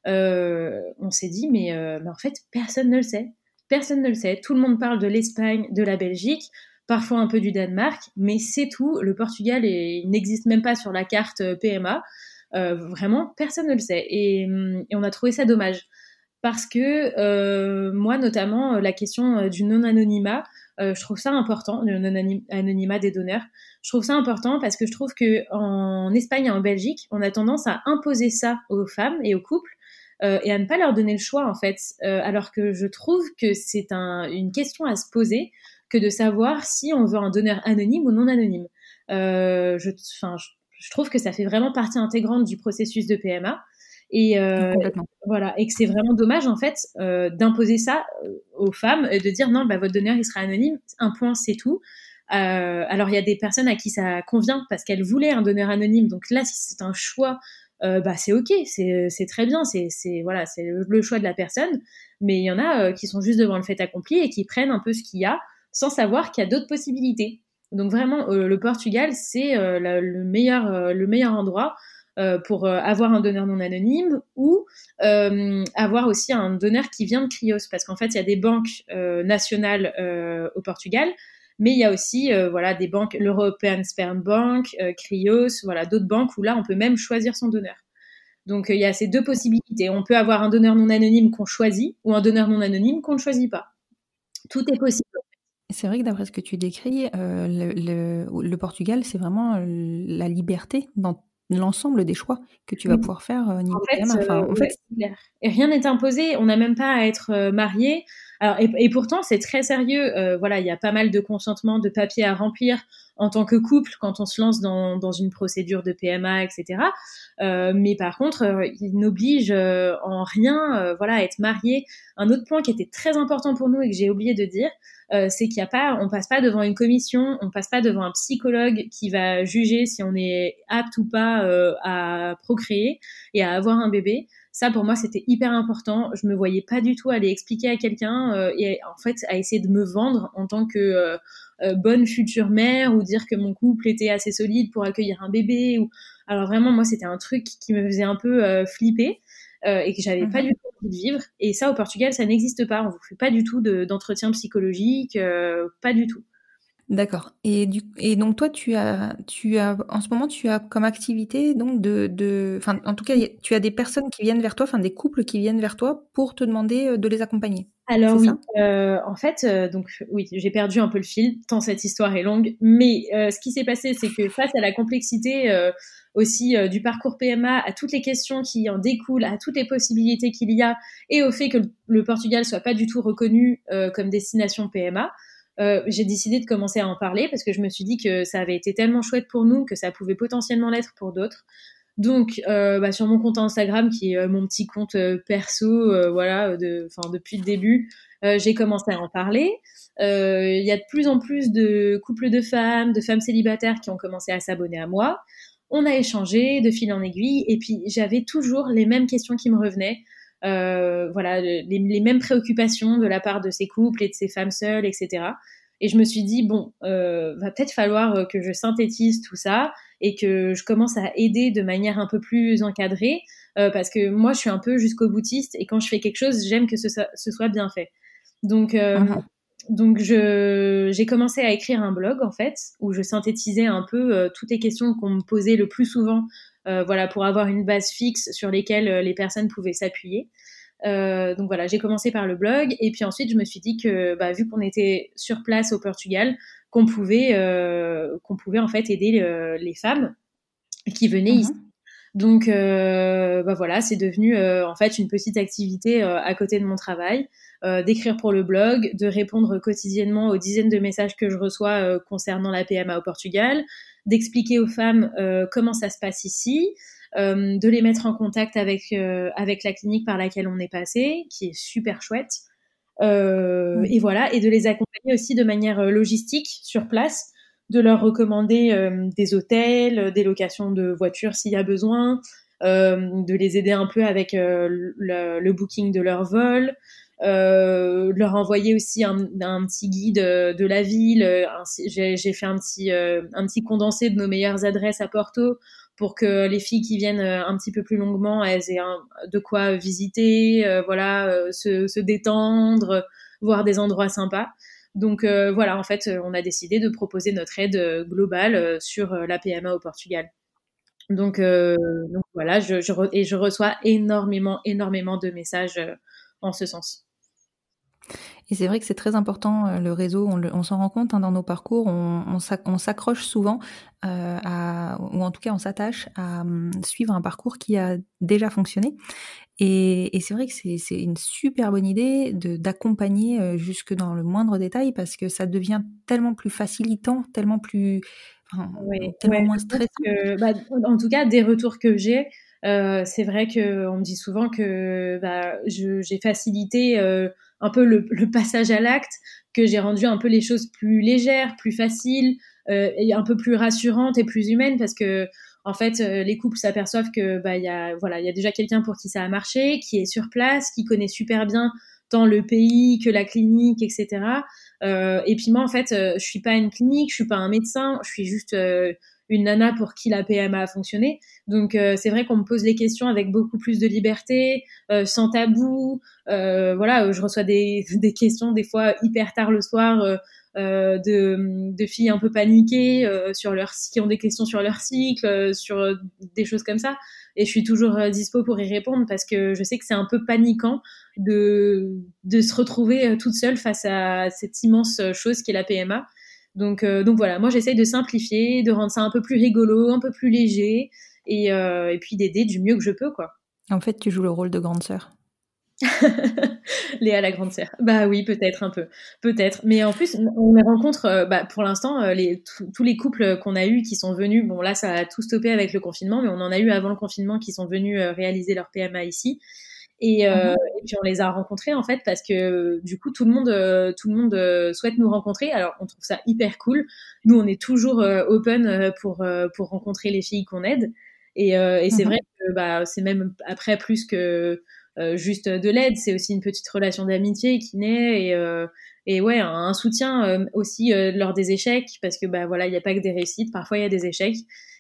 on s'est dit, mais, mais, en fait, personne ne le sait. Personne ne le sait. Tout le monde parle de l'Espagne, de la Belgique. parfois un peu du Danemark, mais c'est tout. Le Portugal n'existe même pas sur la carte PMA. vraiment, personne ne le sait. Et, on a trouvé ça dommage. Parce que moi, notamment, la question du non-anonymat, je trouve ça important, le non-anonymat des donneurs. Je trouve ça important parce que je trouve que Espagne et en Belgique, on a tendance à imposer ça aux femmes et aux couples euh, et à ne pas leur donner le choix en fait. Euh, alors que je trouve que c'est un, une question à se poser que de savoir si on veut un donneur anonyme ou non anonyme. Euh, je, je, trouve que ça fait vraiment partie intégrante du processus de PMA. Et voilà, et que c'est vraiment dommage en fait d'imposer ça aux femmes, et de dire non, bah, votre donneur il sera anonyme, un point c'est tout. alors il y a des personnes à qui ça convient parce qu'elles voulaient un donneur anonyme, donc là si c'est un choix euh, bah c'est ok, c'est très bien, c'est voilà, c'est le, choix de la personne. Mais il y en a euh, qui sont juste devant le fait accompli et qui prennent un peu ce qu'il y a sans savoir qu'il y a d'autres possibilités. Donc vraiment, euh, le Portugal, c'est le meilleur le meilleur endroit pour avoir un donneur non anonyme ou avoir aussi un donneur qui vient de Krios, parce qu'en fait, il y a des banques nationales au Portugal mais il y a aussi euh, voilà des banques, l'European Sperm Bank, euh, Krios, voilà d'autres banques où là on peut même choisir son donneur. Donc euh, il y a ces deux possibilités. On peut avoir un donneur non anonyme qu'on choisit ou un donneur non anonyme qu'on ne choisit pas. Tout est possible. C'est vrai que d'après ce que tu décris, le, le, Portugal, c'est vraiment la liberté dans l'ensemble des choix que tu vas pouvoir faire au niveau en fait, en fait, Et rien n'est imposé. On n'a même pas à être marié. Alors, et, pourtant, c'est très sérieux. Euh, voilà, il y a pas mal de consentement, de papiers à remplir en tant que couple quand on se lance dans, dans une procédure de PMA, etc. Euh, mais par contre, euh, il n'oblige euh, en rien, euh, voilà, à être marié. Un autre point qui était très important pour nous et que j'ai oublié de dire, c'est qu'il n'y a pas, on passe pas devant une commission, on passe pas devant un psychologue qui va juger si on est apte ou pas à procréer et à avoir un bébé. Ça, pour moi, c'était hyper important. Je me voyais pas du tout aller expliquer à quelqu'un euh, et en fait à essayer de me vendre en tant que euh, euh, bonne future mère ou dire que mon couple était assez solide pour accueillir un bébé. Ou alors vraiment, moi, c'était un truc qui me faisait un peu flipper. et que j'avais pas mhm. du tout envie de vivre. Et ça, au Portugal, ça n'existe pas. On vous fait pas du tout d'entretien psychologique, pas du tout. D'accord. Et du et donc toi tu as tu as en ce moment tu as comme activité donc de de enfin en tout cas tu as des personnes qui viennent vers toi enfin des couples qui viennent vers toi pour te demander euh, de les accompagner. Alors oui, euh, en fait euh, donc oui j'ai perdu un peu le fil tant cette histoire est longue mais ce qui s'est passé c'est que face à la complexité aussi du parcours PMA, à toutes les questions qui en découlent, à toutes les possibilités qu'il y a et au fait que le Portugal soit pas du tout reconnu comme destination PMA. Euh, j'ai décidé de commencer à en parler parce que je me suis dit que ça avait été tellement chouette pour nous que ça pouvait potentiellement l'être pour d'autres. Donc, euh, bah, sur mon compte Instagram, qui est euh, mon petit compte perso, voilà, de, depuis le début, j'ai commencé à en parler. Il y a de plus en plus de couples de femmes, de femmes célibataires qui ont commencé à s'abonner à moi. On a échangé de fil en aiguille, et puis j'avais toujours les mêmes questions qui me revenaient. Euh, voilà, les, mêmes préoccupations de la part de ces couples et de ces femmes seules, etc. Et je me suis dit, bon, euh, va peut-être falloir euh, que je synthétise tout ça et que je commence à aider de manière un peu plus encadrée, parce que moi, je suis un peu jusqu'au boutiste et quand je fais quelque chose, j'aime que ce, soit bien fait. Donc, donc j'ai commencé à écrire un blog, en fait, où je synthétisais un peu toutes les questions qu'on me posait le plus souvent voilà, pour avoir une base fixe sur lesquelles euh, les personnes pouvaient s'appuyer. Euh, donc voilà, j'ai commencé par le blog et puis ensuite je me suis dit que bah, vu qu'on était sur place au Portugal, qu'on pouvait qu'on pouvait en fait aider les femmes qui venaient mhm. ici. Donc bah voilà, c'est devenu en fait une petite activité à côté de mon travail, d'écrire pour le blog, de répondre quotidiennement aux dizaines de messages que je reçois concernant la PMA au Portugal, d'expliquer aux femmes euh, comment ça se passe ici, euh, de les mettre en contact avec, euh, avec la clinique par laquelle on est passé, qui est super chouette. Et voilà, et de les accompagner aussi de manière logistique sur place, de leur recommander des hôtels, des locations de voitures s'il y a besoin, de les aider un peu avec le, le, booking de leur vol, euh, leur envoyer aussi un, petit guide de la ville. J'ai fait un petit, euh, un petit condensé de nos meilleures adresses à Porto pour que les filles qui viennent euh, un petit peu plus longuement, elles aient de quoi visiter, voilà, se, détendre, voir des endroits sympas. Donc voilà, en fait, on a décidé de proposer notre aide globale sur la PMA au Portugal. Donc, voilà, et je reçois énormément, énormément de messages en ce sens. Et c'est vrai que c'est très important, euh, le réseau, on, s'en rend compte hein, dans nos parcours, on, on s'accroche souvent, euh, à, ou en tout cas on s'attache à hum, suivre un parcours qui a déjà fonctionné. Et, et c'est vrai que c'est une super bonne idée d'accompagner euh, jusque dans le moindre détail parce que ça devient tellement plus facilitant, tellement plus... Enfin, tellement moins stressant. bah, en tout cas, des retours que j'ai, c'est vrai qu'on me dit souvent que bah, j'ai facilité un peu le, passage à l'acte, que j'ai rendu un peu les choses plus légères, plus faciles, euh, et un peu plus rassurantes et plus humaines, parce que en fait, les couples s'aperçoivent que bah il y a voilà, il y a déjà quelqu'un pour qui ça a marché, qui est sur place, qui connaît super bien tant le pays que la clinique, etc. et puis moi, en fait, je suis pas une clinique, je suis pas un médecin, je suis juste une nana pour qui la PMA a fonctionné. Donc euh, c'est vrai qu'on me pose les questions avec beaucoup plus de liberté, euh, sans tabou. Euh, voilà, je reçois des, (laughs) des, questions des fois hyper tard le soir de, de, filles un peu paniquées sur leur qui ont des questions sur leur cycle, sur des choses comme ça. Et je suis toujours dispo pour y répondre parce que je sais que c'est un peu paniquant de, de se retrouver toute seule face à cette immense chose qui est la PMA. Donc, euh, donc voilà, moi j'essaye de simplifier, de rendre ça un peu plus rigolo, un peu plus léger, et, euh, et puis d'aider du mieux que je peux, quoi. En fait, tu joues le rôle de grande sœur. (laughs) Léa la grande sœur. Bah oui, peut-être un peu, peut-être. Mais en plus, on rencontre, euh, bah, pour l'instant, les, tous les couples qu'on a eus qui sont venus, bon là, ça a tout stoppé avec le confinement, mais on en a eu avant le confinement qui sont venus réaliser leur PMA ici. Et, euh, mhm. et, puis on les a rencontrés en fait parce que du coup tout le monde euh, tout le monde euh, souhaite nous rencontrer. Alors on trouve ça hyper cool. Nous on est toujours open pour pour rencontrer les filles qu'on aide. Et, et c'est mhm. vrai que bah c'est même après plus que juste de l'aide, c'est aussi une petite relation d'amitié qui naît et et ouais un, soutien aussi lors des échecs parce que bah voilà il n'y a pas que des réussites, parfois il y a des échecs.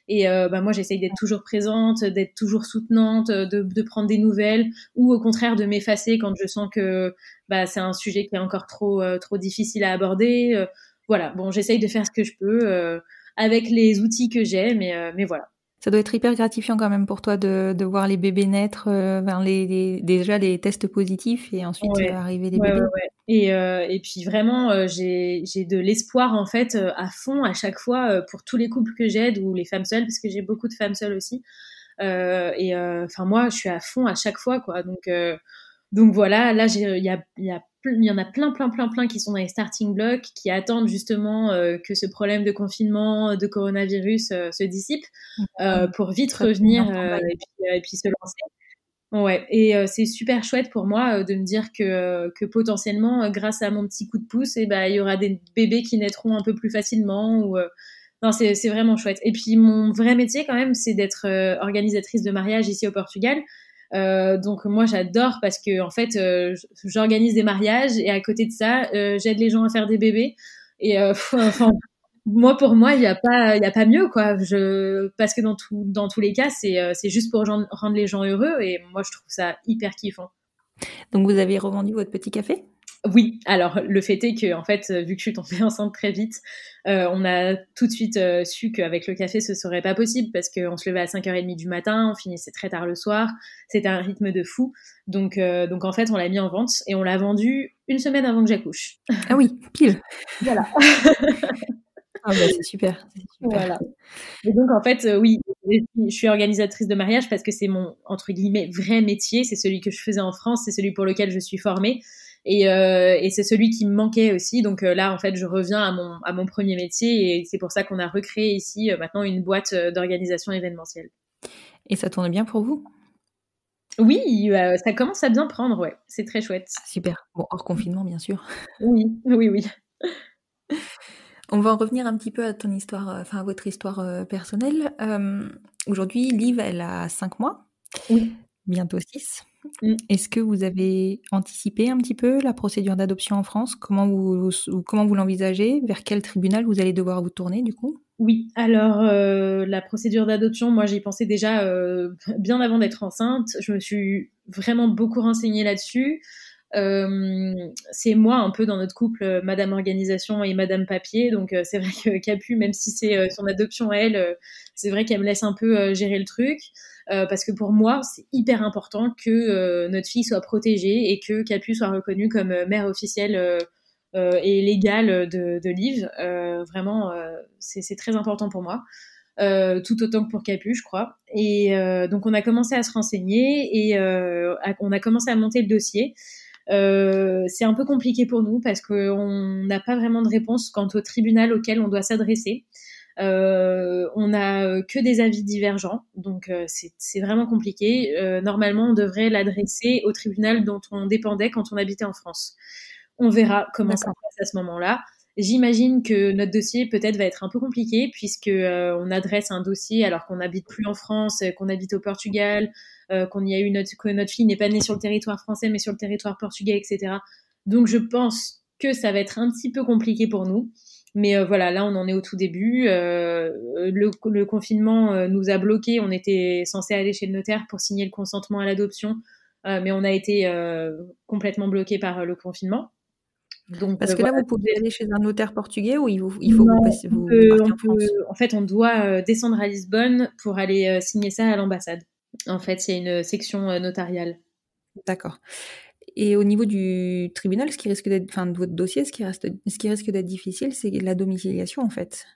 Et euh, bah, moi, j'essaye d'être toujours présente, d'être toujours soutenante, de, de, prendre des nouvelles, ou au contraire de m'effacer quand je sens que bah, c'est un sujet qui est encore trop, euh, trop difficile à aborder. Euh, voilà, bon, j'essaye de faire ce que je peux avec les outils que j'ai, mais, mais voilà. Ça doit être hyper gratifiant quand même pour toi de, de voir les bébés naître, euh, les, déjà les tests positifs et ensuite arriver les bébés. et, euh, et puis vraiment, euh, j'ai de l'espoir en fait à fond à chaque fois pour tous les couples que j'aide ou les femmes seules, parce que j'ai beaucoup de femmes seules aussi. et enfin moi, je suis à fond à chaque fois quoi. Donc donc voilà, là il y a, y a il y en a plein, plein, plein, plein qui sont dans les starting blocks, qui attendent justement euh, que ce problème de confinement, de coronavirus euh, se dissipe euh, pour vite revenir et puis, se lancer. Ouais, et c'est super chouette pour moi de me dire que, que potentiellement, grâce à mon petit coup de pouce, eh ben, il y aura des bébés qui naîtront un peu plus facilement. Ou, non, c'est vraiment chouette. Et puis mon vrai métier quand même, c'est d'être organisatrice de mariage ici au Portugal. Euh, donc moi j'adore parce que en fait euh, j'organise des mariages et à côté de ça euh, j'aide les gens à faire des bébés. Et (laughs) enfin moi pour moi il n'y a pas il a pas mieux quoi. Je parce que dans tout dans tous les cas c'est c'est juste pour rendre les gens heureux et moi je trouve ça hyper kiffant. Donc vous avez revendu votre petit café? Oui, alors le fait est que en fait, vu que je suis tombée (laughs) enceinte très vite, euh, on a tout de suite euh, su qu'avec le café, ce serait pas possible parce qu'on se levait à 5h30 du matin, on finissait très tard le soir, c'était un rythme de fou. Donc, euh, donc en fait, on l'a mis en vente et on l'a vendu une semaine avant que j'accouche. Ah oui, pile. (laughs) voilà. Ah bah, c'est super, Voilà. Et donc en fait, oui, je suis organisatrice de mariage parce que c'est mon entre guillemets vrai métier, c'est celui que je faisais en France, c'est celui pour lequel je suis formée. Et, euh, et c'est celui qui me manquait aussi. Donc euh, là, en fait, je reviens à mon, à mon premier métier et c'est pour ça qu'on a recréé ici euh, maintenant une boîte d'organisation événementielle. Et ça tourne bien pour vous? Oui, ça commence à bien prendre, ouais. C'est très chouette. Super. Bon, hors confinement, bien sûr. (laughs) Oui, oui, oui. On va en revenir un petit peu à ton histoire, enfin à votre histoire personnelle. Aujourd'hui, Liv, elle a 5 mois. Oui. Bientôt 6. Mm. Est-ce que vous avez anticipé un petit peu la procédure d'adoption en France? Comment vous, comment vous l'envisagez? Vers quel tribunal vous allez devoir vous tourner du coup? Oui, alors euh, la procédure d'adoption, moi j'y pensais déjà euh, bien avant d'être enceinte. Je me suis vraiment beaucoup renseignée là-dessus. c'est moi un peu dans notre couple, Madame Organisation et Madame Papier. Donc c'est vrai que Capu, même si c'est son adoption à elle, c'est vrai qu'elle me laisse un peu gérer le truc. Parce que pour moi, c'est hyper important que notre fille soit protégée et que Capu soit reconnue comme mère officielle et légale de, de Liv. vraiment, c'est très important pour moi. Euh, tout autant que pour Capu, je crois. Et euh, donc on a commencé à se renseigner et euh, on a commencé à monter le dossier. c'est un peu compliqué pour nous parce qu'on n'a pas vraiment de réponse quant au tribunal auquel on doit s'adresser. On n'a que des avis divergents, donc c'est vraiment compliqué. normalement, on devrait l'adresser au tribunal dont on dépendait quand on habitait en France. On verra comment ça se passe à ce moment-là. J'imagine que notre dossier peut-être va être un peu compliqué puisque euh, on adresse un dossier alors qu'on n'habite plus en France, euh, qu'on habite au Portugal, euh, qu'on y a eu notre que notre fille n'est pas née sur le territoire français mais sur le territoire portugais, etc. Donc je pense que ça va être un petit peu compliqué pour nous. Mais voilà, là on en est au tout début. Le, le, confinement nous a bloqués. On était censé aller chez le notaire pour signer le consentement à l'adoption, mais on a été complètement bloqué par le confinement. Parce euh, que là, vous pouvez aller chez un notaire portugais ou il, faut vous passer vous en, France? en fait, on doit euh, descendre à Lisbonne pour aller euh, signer ça à l'ambassade. En fait, il y a une section notariale. D'accord. Et au niveau du tribunal, ce qui risque d'être, enfin, de votre dossier, ce qui, reste, ce qui risque d'être difficile, c'est la domiciliation, en fait.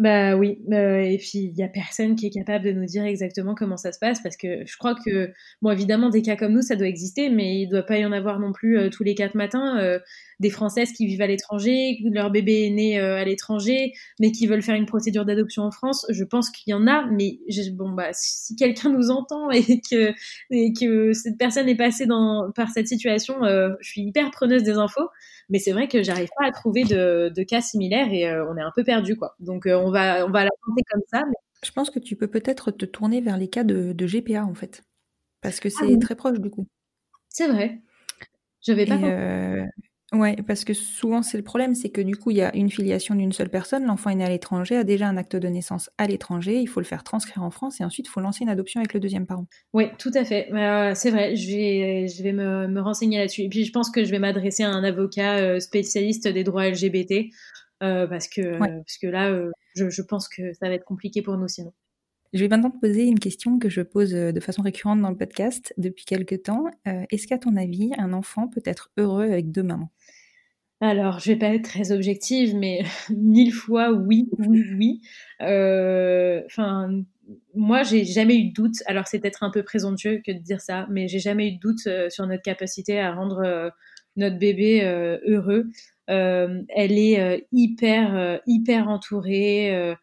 Bah oui, euh, et puis il y a personne qui est capable de nous dire exactement comment ça se passe parce que je crois que bon évidemment des cas comme nous ça doit exister mais il doit pas y en avoir non plus euh, tous les quatre matins euh, des françaises qui vivent à l'étranger, leur bébé est né à l'étranger mais qui veulent faire une procédure d'adoption en France, je pense qu'il y en a mais bon bah si, quelqu'un nous entend (laughs) et que et que cette personne est passée par cette situation, je suis hyper preneuse des infos mais c'est vrai que j'arrive pas à trouver de, de cas similaires et on est un peu perdu quoi. Donc on on va, on va la tenter comme ça. Je pense que tu peux peut-être te tourner vers les cas de, GPA en fait, parce que ah c'est très proche du coup. C'est vrai. Je vais pas. Euh, ouais, parce que souvent c'est le problème, c'est que du coup il y a une filiation d'une seule personne, l'enfant est né à l'étranger, a déjà un acte de naissance à l'étranger, il faut le faire transcrire en France et ensuite il faut lancer une adoption avec le deuxième parent. Oui, tout à fait. Euh, c'est vrai, je vais, je vais me, me renseigner là-dessus. Et puis je pense que je vais m'adresser à un avocat euh, spécialiste des droits LGBT euh, parce que parce que là, je, je, pense que ça va être compliqué pour nous sinon. Je vais maintenant te poser une question que je pose euh, de façon récurrente dans le podcast depuis quelques temps. Est-ce qu'à ton avis, un enfant peut être heureux avec deux mamans? Alors, je vais pas être très objective, mais (laughs) mille fois oui, oui, oui. Enfin, euh, moi, j'ai jamais eu de doute. Alors, c'est peut-être un peu présomptueux que de dire ça, mais j'ai jamais eu de doute sur notre capacité à rendre notre bébé heureux. Euh, elle est euh, hyper, euh, hyper entourée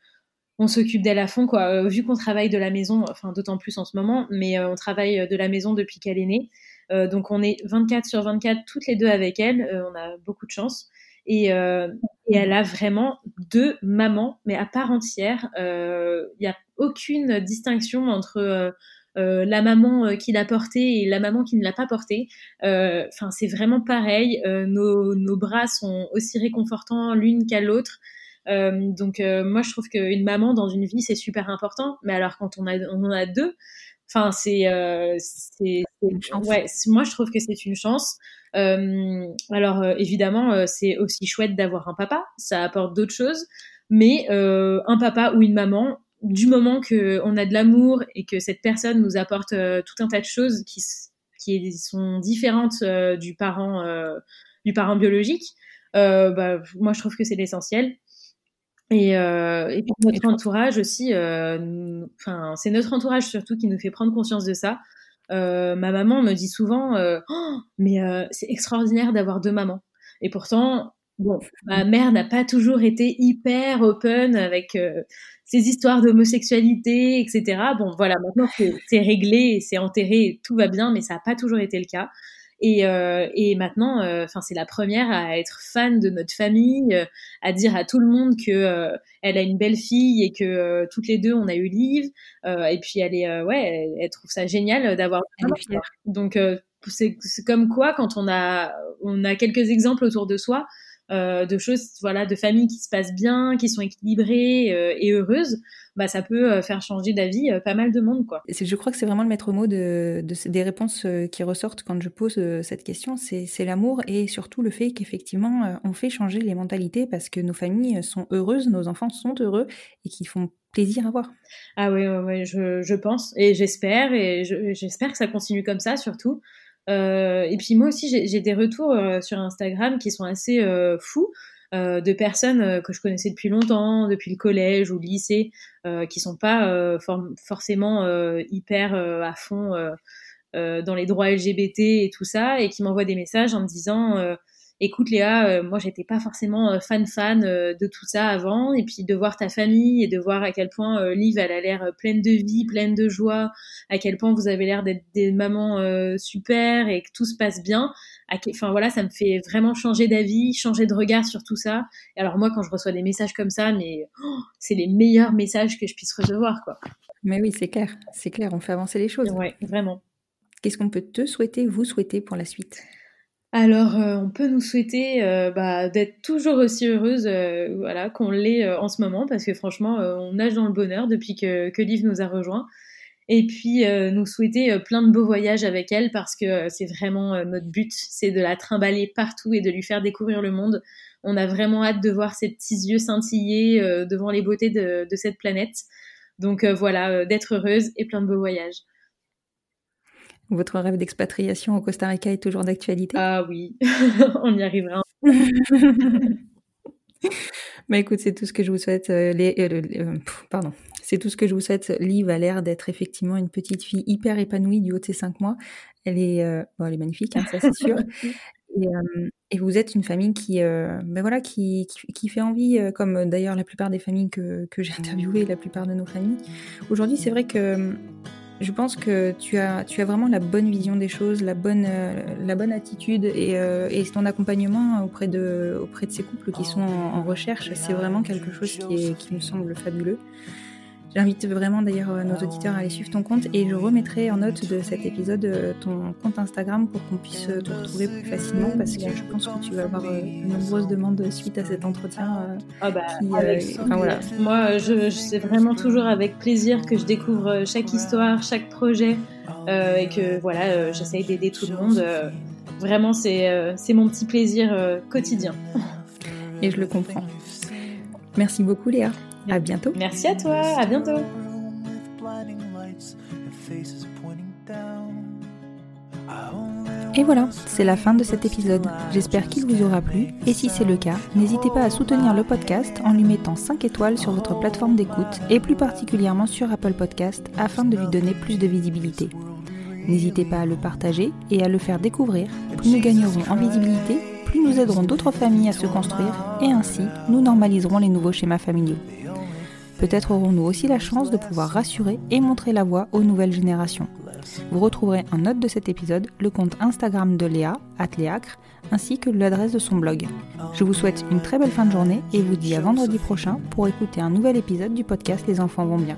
on s'occupe d'elle à fond quoi vu qu'on travaille de la maison enfin d'autant plus en ce moment mais on travaille de la maison depuis qu'elle est née donc on est 24 sur 24 toutes les deux avec elle on a beaucoup de chance et, elle a vraiment deux mamans mais à part entière il n'y a aucune distinction entre euh, la maman euh, qui l'a porté et la maman qui ne l'a pas porté. Euh, enfin, c'est vraiment pareil. Nos, bras sont aussi réconfortants l'une qu'à l'autre. Donc moi, je trouve qu'une maman dans une vie, c'est super important. Mais alors quand on, a, on en a deux, enfin c'est ouais moi je trouve que c'est une chance alors évidemment c'est aussi chouette d'avoir un papa ça apporte d'autres choses mais un papa ou une maman du moment qu'on a de l'amour et que cette personne nous apporte euh, tout un tas de choses qui, qui sont différentes euh, du parent euh, du parent biologique, bah, moi je trouve que c'est l'essentiel. Et, et puis notre entourage aussi, enfin c'est notre entourage surtout qui nous fait prendre conscience de ça. ma maman me dit souvent, oh, mais c'est extraordinaire d'avoir deux mamans. Et pourtant, bon, ma mère n'a pas toujours été hyper open avec ces histoires d'homosexualité, etc. Bon, voilà, maintenant c'est réglé, c'est enterré, tout va bien, mais ça n'a pas toujours été le cas. Et, euh, et maintenant, euh, enfin, c'est la première à être fan de notre famille, euh, à dire à tout le monde que euh, elle a une belle fille et que toutes les deux on a eu Liv. et puis elle est, ouais, elle, trouve ça génial d'avoir. Donc c'est comme quoi quand on a on a quelques exemples autour de soi, de choses, voilà, de familles qui se passent bien, qui sont équilibrées et heureuses, bah, ça peut faire changer d'avis pas mal de monde. Quoi. Je crois que c'est vraiment le maître mot de, des réponses qui ressortent quand je pose cette question, c'est l'amour et surtout le fait qu'effectivement, on fait changer les mentalités parce que nos familles sont heureuses, nos enfants sont heureux et qu'ils font plaisir à voir. Ah oui, ouais, je, je, pense et j'espère et j'espère que ça continue comme ça surtout. Euh, et puis moi aussi, j'ai des retours euh, sur Instagram qui sont assez euh, fous. De personnes que je connaissais depuis longtemps, depuis le collège ou le lycée, qui sont pas forcément hyper à fond dans les droits LGBT et tout ça, et qui m'envoient des messages en me disant écoute Léa, euh, moi j'étais pas forcément euh, fan fan euh, de tout ça avant, et puis de voir ta famille et de voir à quel point Liv elle a l'air pleine de vie, pleine de joie, à quel point vous avez l'air d'être des mamans super et que tout se passe bien. Enfin voilà, ça me fait vraiment changer d'avis, changer de regard sur tout ça. Et alors moi quand je reçois des messages comme ça, mais oh, c'est les meilleurs messages que je puisse recevoir quoi. Mais oui, c'est clair, c'est clair, on fait avancer les choses. Ouais, vraiment. Qu'est-ce qu'on peut te souhaiter, vous souhaiter pour la suite? Alors, euh, on peut nous souhaiter euh, bah, d'être toujours aussi heureuse euh, voilà, qu'on l'est en ce moment, parce que franchement, on nage dans le bonheur depuis que, que Liv nous a rejoints. Et puis, nous souhaiter plein de beaux voyages avec elle, parce que c'est vraiment notre but, c'est de la trimballer partout et de lui faire découvrir le monde. On a vraiment hâte de voir ses petits yeux scintiller devant les beautés de, de cette planète. Donc voilà, d'être heureuse et plein de beaux voyages. Votre rêve d'expatriation au Costa Rica est toujours d'actualité? Ah oui, (laughs) on y arrivera. (laughs) bah écoute, c'est tout ce que je vous souhaite. Euh, les, euh, euh, pardon, c'est tout ce que je vous souhaite. Liv a l'air d'être effectivement une petite fille hyper épanouie du haut de ses cinq mois. Elle est, bon, elle est magnifique, hein, ça c'est sûr. (laughs) Et, et, vous êtes une famille qui, ben voilà, qui, qui, qui, fait envie, comme d'ailleurs la plupart des familles que, que j'ai interviewées, la plupart de nos familles. Aujourd'hui, c'est vrai que je pense que tu as, tu as vraiment la bonne vision des choses, la bonne, euh, la bonne attitude et, euh, et, ton accompagnement auprès de, auprès de ces couples qui sont en, en recherche, c'est vraiment quelque chose qui, est, qui me semble fabuleux. J'invite vraiment d'ailleurs euh, nos auditeurs à aller suivre ton compte et je remettrai en note de cet épisode euh, ton compte Instagram pour qu'on puisse euh, te retrouver plus facilement parce que je pense que tu vas avoir de nombreuses demandes suite à cet entretien. ah bah, enfin, voilà. Moi, je, c'est vraiment toujours avec plaisir que je découvre chaque histoire, chaque projet et que voilà, j'essaye d'aider tout le monde. vraiment, c'est, c'est mon petit plaisir quotidien. Et je le comprends. Merci beaucoup Léa. À bientôt. Merci à toi. À bientôt. Et voilà, c'est la fin de cet épisode. J'espère qu'il vous aura plu. Et si c'est le cas, n'hésitez pas à soutenir le podcast en lui mettant 5 étoiles sur votre plateforme d'écoute et plus particulièrement sur Apple Podcast afin de lui donner plus de visibilité. N'hésitez pas à le partager et à le faire découvrir. Plus nous gagnerons en visibilité, plus nous aiderons d'autres familles à se construire et ainsi nous normaliserons les nouveaux schémas familiaux. Peut-être aurons-nous aussi la chance de pouvoir rassurer et montrer la voie aux nouvelles générations. Vous retrouverez en note de cet épisode le compte Instagram de Léa, Atléacre, ainsi que l'adresse de son blog. Je vous souhaite une très belle fin de journée et vous dis à vendredi prochain pour écouter un nouvel épisode du podcast Les enfants vont bien.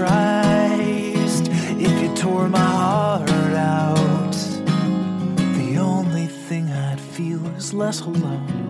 Christ, if you tore my heart out, the only thing I'd feel is less alone.